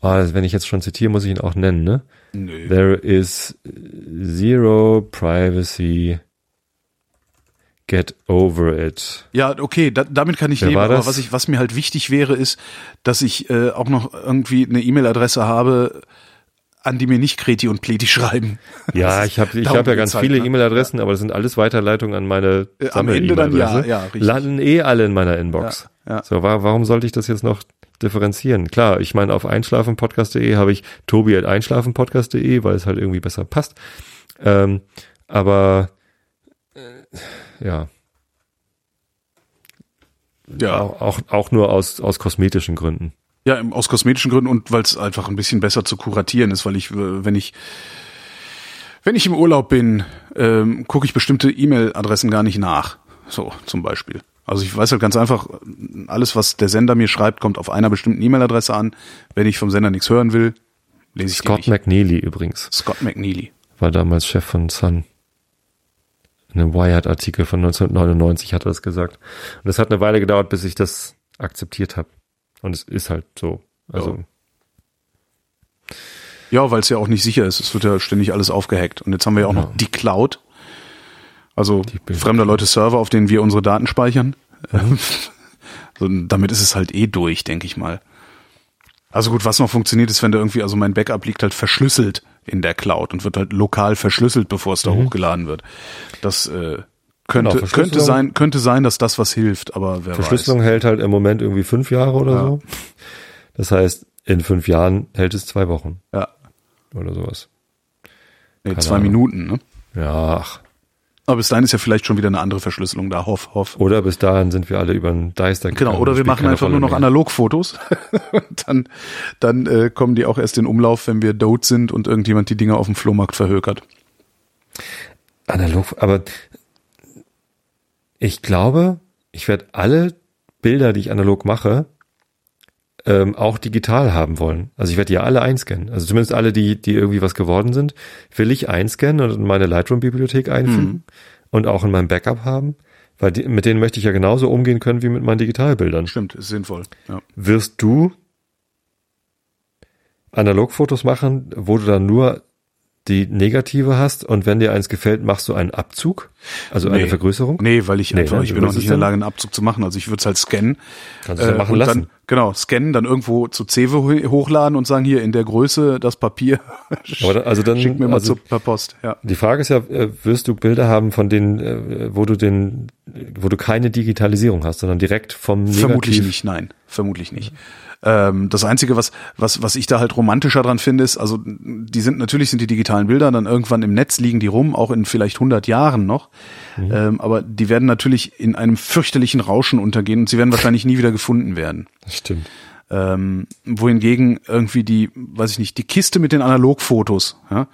oh, wenn ich jetzt schon zitiere, muss ich ihn auch nennen, ne? Nö. There is zero privacy. Get over it. Ja, okay, da, damit kann ich Wer leben. Aber was ich, was mir halt wichtig wäre, ist, dass ich äh, auch noch irgendwie eine E-Mail-Adresse habe, an die mir nicht Kreti und Pleti schreiben. Ja, ich habe ich hab ja ganz halt, viele ne? E-Mail-Adressen, aber das sind alles Weiterleitungen an meine Äh, am Ende dann ja, ja, richtig. Landen eh alle in meiner Inbox. Ja, ja. So, wa warum sollte ich das jetzt noch differenzieren? Klar, ich meine, auf einschlafenpodcast.de habe ich tobi at einschlafenpodcast.de, weil es halt irgendwie besser passt. Ähm, aber äh, ja, Ja, auch, auch, auch nur aus, aus kosmetischen Gründen. ja, aus kosmetischen Gründen und weil es einfach ein bisschen besser zu kuratieren ist, weil ich, äh, wenn ich wenn ich im Urlaub bin, ähm, gucke ich bestimmte E-Mail-Adressen gar nicht nach. So, zum Beispiel. Also ich weiß halt ganz einfach, alles, was der Sender mir schreibt, kommt auf einer bestimmten E-Mail-Adresse an. Wenn ich vom Sender nichts hören will, lese ich Scott die nicht. McNeely übrigens Scott McNeely. war damals Chef von Sun. In einem Wired-Artikel von 1999 hat er das gesagt. Und es hat eine Weile gedauert, bis ich das akzeptiert habe. Und es ist halt so. Also, Ja, weil es ja auch nicht sicher ist. Es wird ja ständig alles aufgehackt. Und jetzt haben wir ja auch noch die Cloud. Also Bilder- fremder Leute Server, auf denen wir unsere Daten speichern. so, damit ist es halt eh durch, denke ich mal. Also gut, was noch funktioniert ist, wenn da irgendwie, also mein Backup liegt halt verschlüsselt in der Cloud und wird halt lokal verschlüsselt, bevor es da hochgeladen wird. Das, äh, könnte, Genau, könnte sein, könnte sein, dass das was hilft, aber wer Verschlüsselung hält halt im Moment irgendwie fünf Jahre oder Ja. so. Das heißt, in fünf Jahren hält es zwei Wochen weiß. Ja, oder sowas. nee, Keine zwei Ahnung. Minuten, ne? Ja, ach. Aber bis dahin ist ja vielleicht schon wieder eine andere Verschlüsselung da, hoff, hoff. Oder bis dahin sind wir alle über einen Deister Genau, gegangen, oder wir machen einfach Rolle nur noch mehr. Analogfotos. und dann, dann äh, kommen die auch erst in Umlauf, wenn wir dote sind und irgendjemand die Dinger auf dem Flohmarkt verhökert. Analog, aber ich glaube, ich werde alle Bilder, die ich analog mache, ähm, auch digital haben wollen. Also ich werde die ja alle einscannen. Also zumindest alle, die, die irgendwie was geworden sind, will ich einscannen und in meine Lightroom-Bibliothek einfügen und auch in meinem Backup haben, weil die, mit denen möchte ich ja genauso umgehen können wie mit meinen Digitalbildern. Stimmt, ist sinnvoll. Ja. Wirst du Analogfotos machen, wo du dann nur die negative hast und wenn dir eins gefällt, machst du einen Abzug, also eine Nee. Vergrößerung? Nee, weil ich Nee, einfach, ne? ich bin noch nicht in der? Lage, einen Abzug zu machen. Also ich würde es halt scannen. Kannst du ja machen lassen. Dann, genau, scannen, dann irgendwo zu Cewe ho- hochladen und sagen, hier in der Größe das Papier. Aber dann, also dann, Schick mir mal also zu, per Post. Ja. die Frage ist ja, äh, wirst du Bilder haben, von denen, äh, wo du den, wo du keine Digitalisierung hast, sondern direkt vom Negativ. Vermutlich nicht, nein, vermutlich nicht. Ähm, das Einzige, was, was, was ich da halt romantischer dran finde, ist, also die sind natürlich sind die digitalen Bilder dann irgendwann im Netz liegen die rum, auch in vielleicht 100 Jahren noch. Mhm. Ähm, aber die werden natürlich in einem fürchterlichen Rauschen untergehen und sie werden wahrscheinlich nie wieder gefunden werden. Das stimmt. Ähm, wohingegen irgendwie die, weiß ich nicht, die Kiste mit den Analogfotos, ja,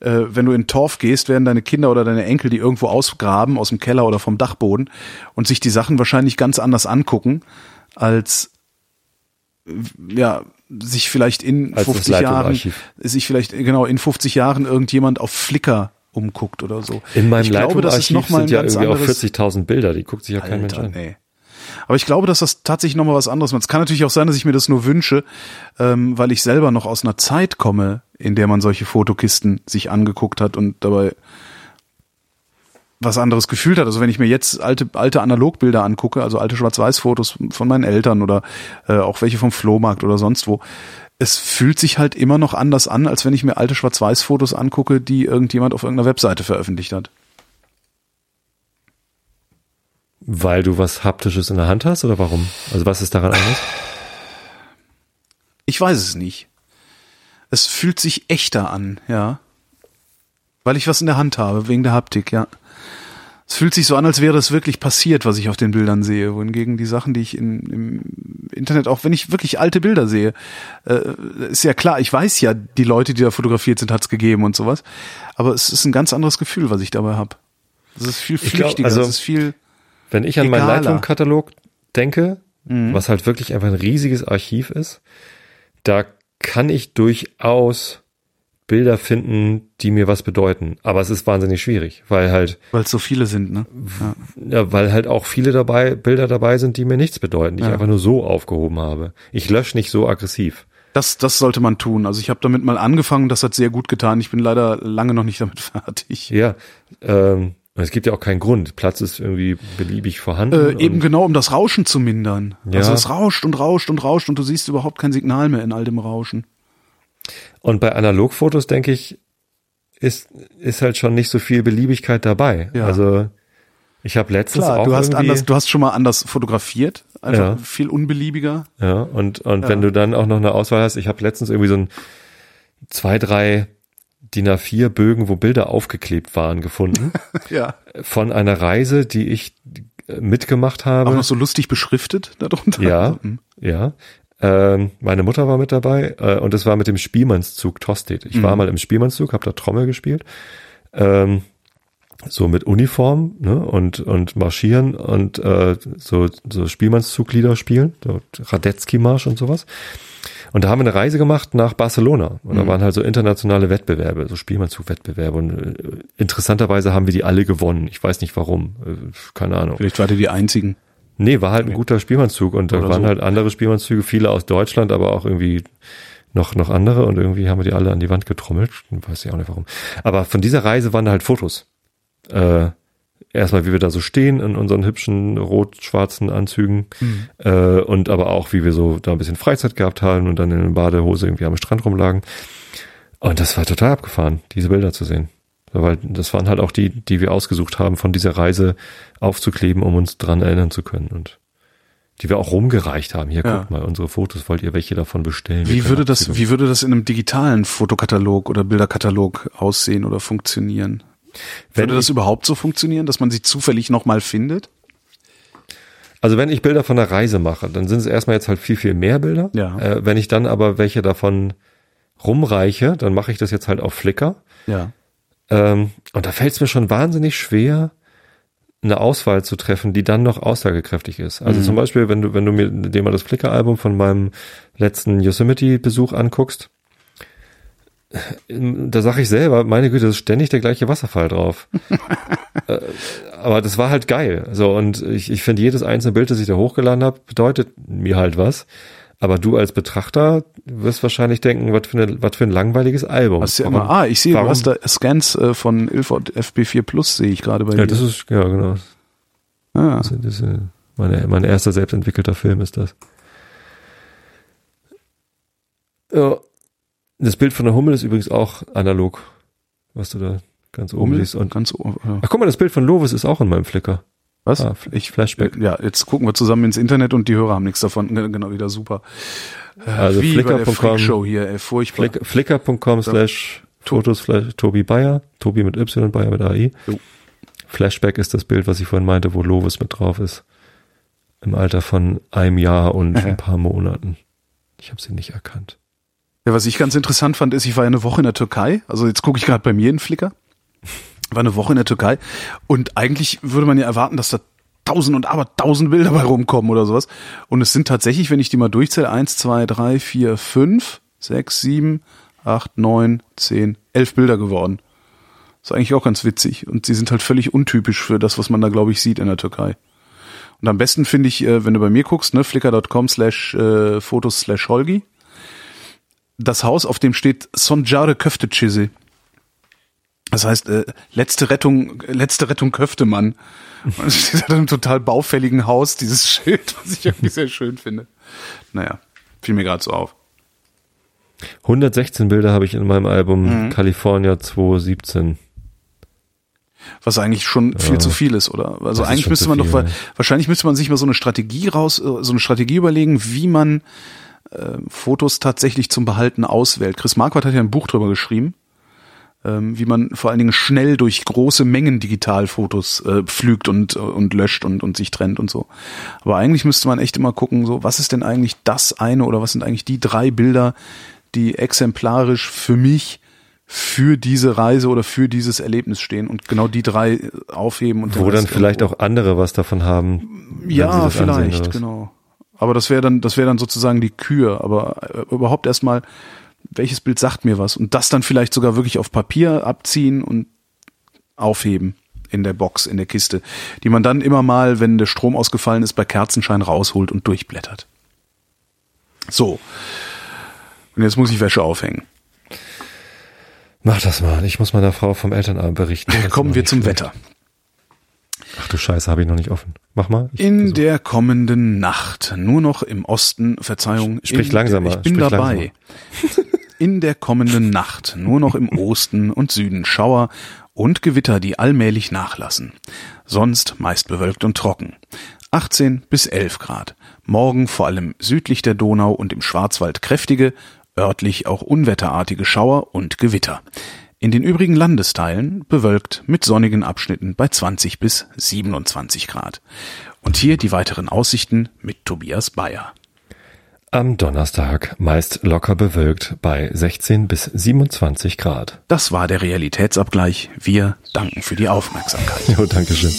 äh, wenn du in Torf gehst, werden deine Kinder oder deine Enkel die irgendwo ausgraben aus dem Keller oder vom Dachboden und sich die Sachen wahrscheinlich ganz anders angucken, als ja, sich vielleicht in Als das 50 Jahren, sich vielleicht genau in 50 Jahren irgendjemand auf Flickr umguckt oder so. In meinem ich glaube, das ist noch mal ein sind ja irgendwie auch anderes 40.000 Bilder, die guckt sich ja kein Mensch an. nee. Aber ich glaube, dass das tatsächlich nochmal was anderes macht. Es kann natürlich auch sein, dass ich mir das nur wünsche, ähm, weil ich selber noch aus einer Zeit komme, in der man solche Fotokisten sich angeguckt hat und dabei was anderes gefühlt hat. Also wenn ich mir jetzt alte, alte Analogbilder angucke, also alte Schwarz-Weiß-Fotos von meinen Eltern oder äh, auch welche vom Flohmarkt oder sonst wo, es fühlt sich halt immer noch anders an, als wenn ich mir alte Schwarz-Weiß-Fotos angucke, die irgendjemand auf irgendeiner Webseite veröffentlicht hat. Weil du was Haptisches in der Hand hast oder warum? Also was ist daran anders? Ich weiß es nicht. Es fühlt sich echter an, ja. Weil ich was in der Hand habe, wegen der Haptik, ja. Es fühlt sich so an, als wäre das wirklich passiert, was ich auf den Bildern sehe. Wohingegen die Sachen, die ich in, im Internet, auch wenn ich wirklich alte Bilder sehe, äh, ist ja klar, ich weiß ja, die Leute, die da fotografiert sind, hat's gegeben und sowas. Aber es ist ein ganz anderes Gefühl, was ich dabei habe. Es ist viel Ich glaub, flüchtiger, also- es ist viel. Wenn ich an meinen Egaler. Lightroom-Katalog denke, Mhm. was halt wirklich einfach ein riesiges Archiv ist, da kann ich durchaus Bilder finden, die mir was bedeuten. Aber es ist wahnsinnig schwierig, weil halt, Weil es so viele sind, ne? Ja. ja, weil halt auch viele dabei, Bilder dabei sind, die mir nichts bedeuten, die ich Ja. einfach nur so aufgehoben habe. Ich lösche nicht so aggressiv. Das, das sollte man tun. Also ich habe damit mal angefangen, das hat sehr gut getan. Ich bin leider lange noch nicht damit fertig. Ja, ähm, es gibt ja auch keinen Grund. Platz ist irgendwie beliebig vorhanden. Äh, eben genau, um das Rauschen zu mindern. Ja. Also es rauscht und rauscht und rauscht und du siehst überhaupt kein Signal mehr in all dem Rauschen. Und bei Analogfotos, denke ich, ist, ist halt schon nicht so viel Beliebigkeit dabei. Ja. Also ich habe letztens Klar, auch du hast anders, du hast schon mal anders fotografiert, einfach Ja. viel unbeliebiger. ja, und, und Ja. wenn du dann auch noch eine Auswahl hast, ich habe letztens irgendwie so ein zwei, drei DIN A4 Bögen, wo Bilder aufgeklebt waren, gefunden. Ja. von einer Reise, die ich mitgemacht habe. Auch noch so lustig beschriftet darunter. Ja, Also, hm. ja. Ähm, meine Mutter war mit dabei äh, und es war mit dem Spielmannszug Tostedt. Ich war Mhm. mal im Spielmannszug, habe da Trommel gespielt. Ähm, so mit Uniform ne, und, und marschieren und äh, so, so Spielmannszuglieder spielen, so Radetzky-Marsch und sowas. Und da haben wir eine Reise gemacht nach Barcelona. Und da Mhm. waren halt so internationale Wettbewerbe, so Spielmannzug-Wettbewerbe. Und äh, interessanterweise haben wir die alle gewonnen. Ich weiß nicht warum. Äh, keine Ahnung. Vielleicht wart ihr die einzigen. Nee, war halt ein guter Spielmannszug und da waren so. halt andere Spielmannszüge, viele aus Deutschland, aber auch irgendwie noch, noch andere und irgendwie haben wir die alle an die Wand getrommelt. Weiß ich auch nicht warum. Aber von dieser Reise waren da halt Fotos. Äh, erstmal, wie wir da so stehen in unseren hübschen rot-schwarzen Anzügen Mhm. äh, und aber auch, wie wir so da ein bisschen Freizeit gehabt haben und dann in der Badehose irgendwie am Strand rumlagen. Und das war total abgefahren, diese Bilder zu sehen. Weil das waren halt auch die, die wir ausgesucht haben, von dieser Reise aufzukleben, um uns dran erinnern zu können. Und die wir auch rumgereicht haben. Hier, Ja. guckt mal, unsere Fotos, wollt ihr welche davon bestellen? Wie würde das, wie würde das in einem digitalen Fotokatalog oder Bilderkatalog aussehen oder funktionieren? Wenn Würde das ich- überhaupt so funktionieren, dass man sie zufällig nochmal findet? Also wenn ich Bilder von der Reise mache, dann sind es erstmal jetzt halt viel, viel mehr Bilder. Ja. Äh, wenn ich dann aber welche davon rumreiche, dann mache ich das jetzt halt auf Flickr. Ja. Ähm, und da fällt es mir schon wahnsinnig schwer, eine Auswahl zu treffen, die dann noch aussagekräftig ist. Also zum Beispiel, wenn du, wenn du mir dir mal das Flickr-Album von meinem letzten Yosemite-Besuch anguckst, ähm, da sage ich selber, meine Güte, da ist ständig der gleiche Wasserfall drauf. Äh, Aber das war halt geil. So, und ich, ich finde, jedes einzelne Bild, das ich da hochgeladen habe, bedeutet mir halt was. Aber du als Betrachter wirst wahrscheinlich denken, was für, eine, was für ein langweiliges Album. Hast ja Warum- immer, ah, ich sehe, du warum- hast da Scans äh, von Ilford FP4 Plus, sehe ich gerade bei Ja, dir. das ist, ja, genau. ah, Das, das, äh, meine, mein erster selbstentwickelter Film ist das. Ja. Das Bild von der Hummel ist übrigens auch analog, was du da ganz oben Hummel, siehst. Und, ganz, o- äh, ach, guck mal, das Bild von Lovis ist auch in meinem Flickr. Was? Ah, ich, Flashback. Ja, jetzt gucken wir zusammen ins Internet und die Hörer haben nichts davon. Ge- Genau, wieder super. Äh, Also Flickr.com Freakshow hier, ey, furchtbar. Flick, Flickr.com slash Fotos slash Tobi Bayer. Tobi mit Y, Bayer mit AI. Jo. Flashback ist das Bild, was ich vorhin meinte, wo Lovis mit drauf ist. Im Alter von einem Jahr und ein paar Monaten. Ich habe sie nicht erkannt. Ja, was ich ganz interessant fand, ist, ich war ja eine Woche in der Türkei. Also jetzt gucke ich gerade bei mir in Flickr. War eine Woche in der Türkei. Und eigentlich würde man ja erwarten, dass da tausend und aber tausend Bilder bei rumkommen oder sowas. Und es sind tatsächlich, wenn ich die mal durchzähle, eins, zwei, drei, vier, fünf, sechs, sieben, acht, neun, zehn, elf Bilder geworden. Ist eigentlich auch ganz witzig. Und sie sind halt völlig untypisch für das, was man da, glaube ich, sieht in der Türkei. Und am besten finde ich, äh, wenn du bei mir guckst, ne, flickr.com slash äh, Fotos slash Holgi, das Haus, auf dem steht Sonjare Köftechisi. Das heißt, äh, letzte Rettung, letzte Rettung Köftemann. Und es steht in einem total baufälligen Haus, dieses Schild, was ich irgendwie sehr schön finde. Naja, fiel mir gerade so auf. 116 Bilder habe ich in meinem Album Mhm. California 2017. Was eigentlich schon viel zu viel ist, oder? Also Das eigentlich müsste man doch, viel, ja. wahrscheinlich müsste man sich mal so eine Strategie raus, äh, so eine Strategie überlegen, wie man äh, Fotos tatsächlich zum Behalten auswählt. Chris Marquardt hat ja ein Buch drüber geschrieben, ähm, wie man vor allen Dingen schnell durch große Mengen Digitalfotos äh, pflügt und, und löscht und, und sich trennt und so. Aber eigentlich müsste man echt immer gucken, so, was ist denn eigentlich das eine oder was sind eigentlich die drei Bilder, die exemplarisch für mich für diese Reise oder für dieses Erlebnis stehen und genau die drei äh, aufheben und Wo dann vielleicht irgendwo- auch andere was davon haben. ja vielleicht genau aber das wäre dann das wäre dann sozusagen die Kür aber äh, überhaupt erstmal welches Bild sagt mir was und das dann vielleicht sogar wirklich auf Papier abziehen und aufheben in der Box in der Kiste die man dann immer mal wenn der Strom ausgefallen ist bei Kerzenschein rausholt und durchblättert so und jetzt muss ich Wäsche aufhängen Mach das mal. Ich muss meiner Frau vom Elternabend berichten. Das kommen wir zum schlecht. Wetter Ach du Scheiße, habe ich noch nicht offen. Mach mal. In versuch. der kommenden Nacht, nur noch im Osten, Verzeihung. Sprich langsamer, Ich bin dabei. In der kommenden Nacht, nur noch im Osten und Süden Schauer und Gewitter, die allmählich nachlassen. Sonst meist bewölkt und trocken. 18 bis 11 Grad. Morgen vor allem südlich der Donau und im Schwarzwald kräftige, örtlich auch unwetterartige Schauer und Gewitter. In den übrigen Landesteilen bewölkt mit sonnigen Abschnitten bei 20 bis 27 Grad. Und hier die weiteren Aussichten mit Tobias Bayer. Am Donnerstag meist locker bewölkt bei 16 bis 27 Grad. Das war der Realitätsabgleich. Wir danken für die Aufmerksamkeit. Jo, Dankeschön.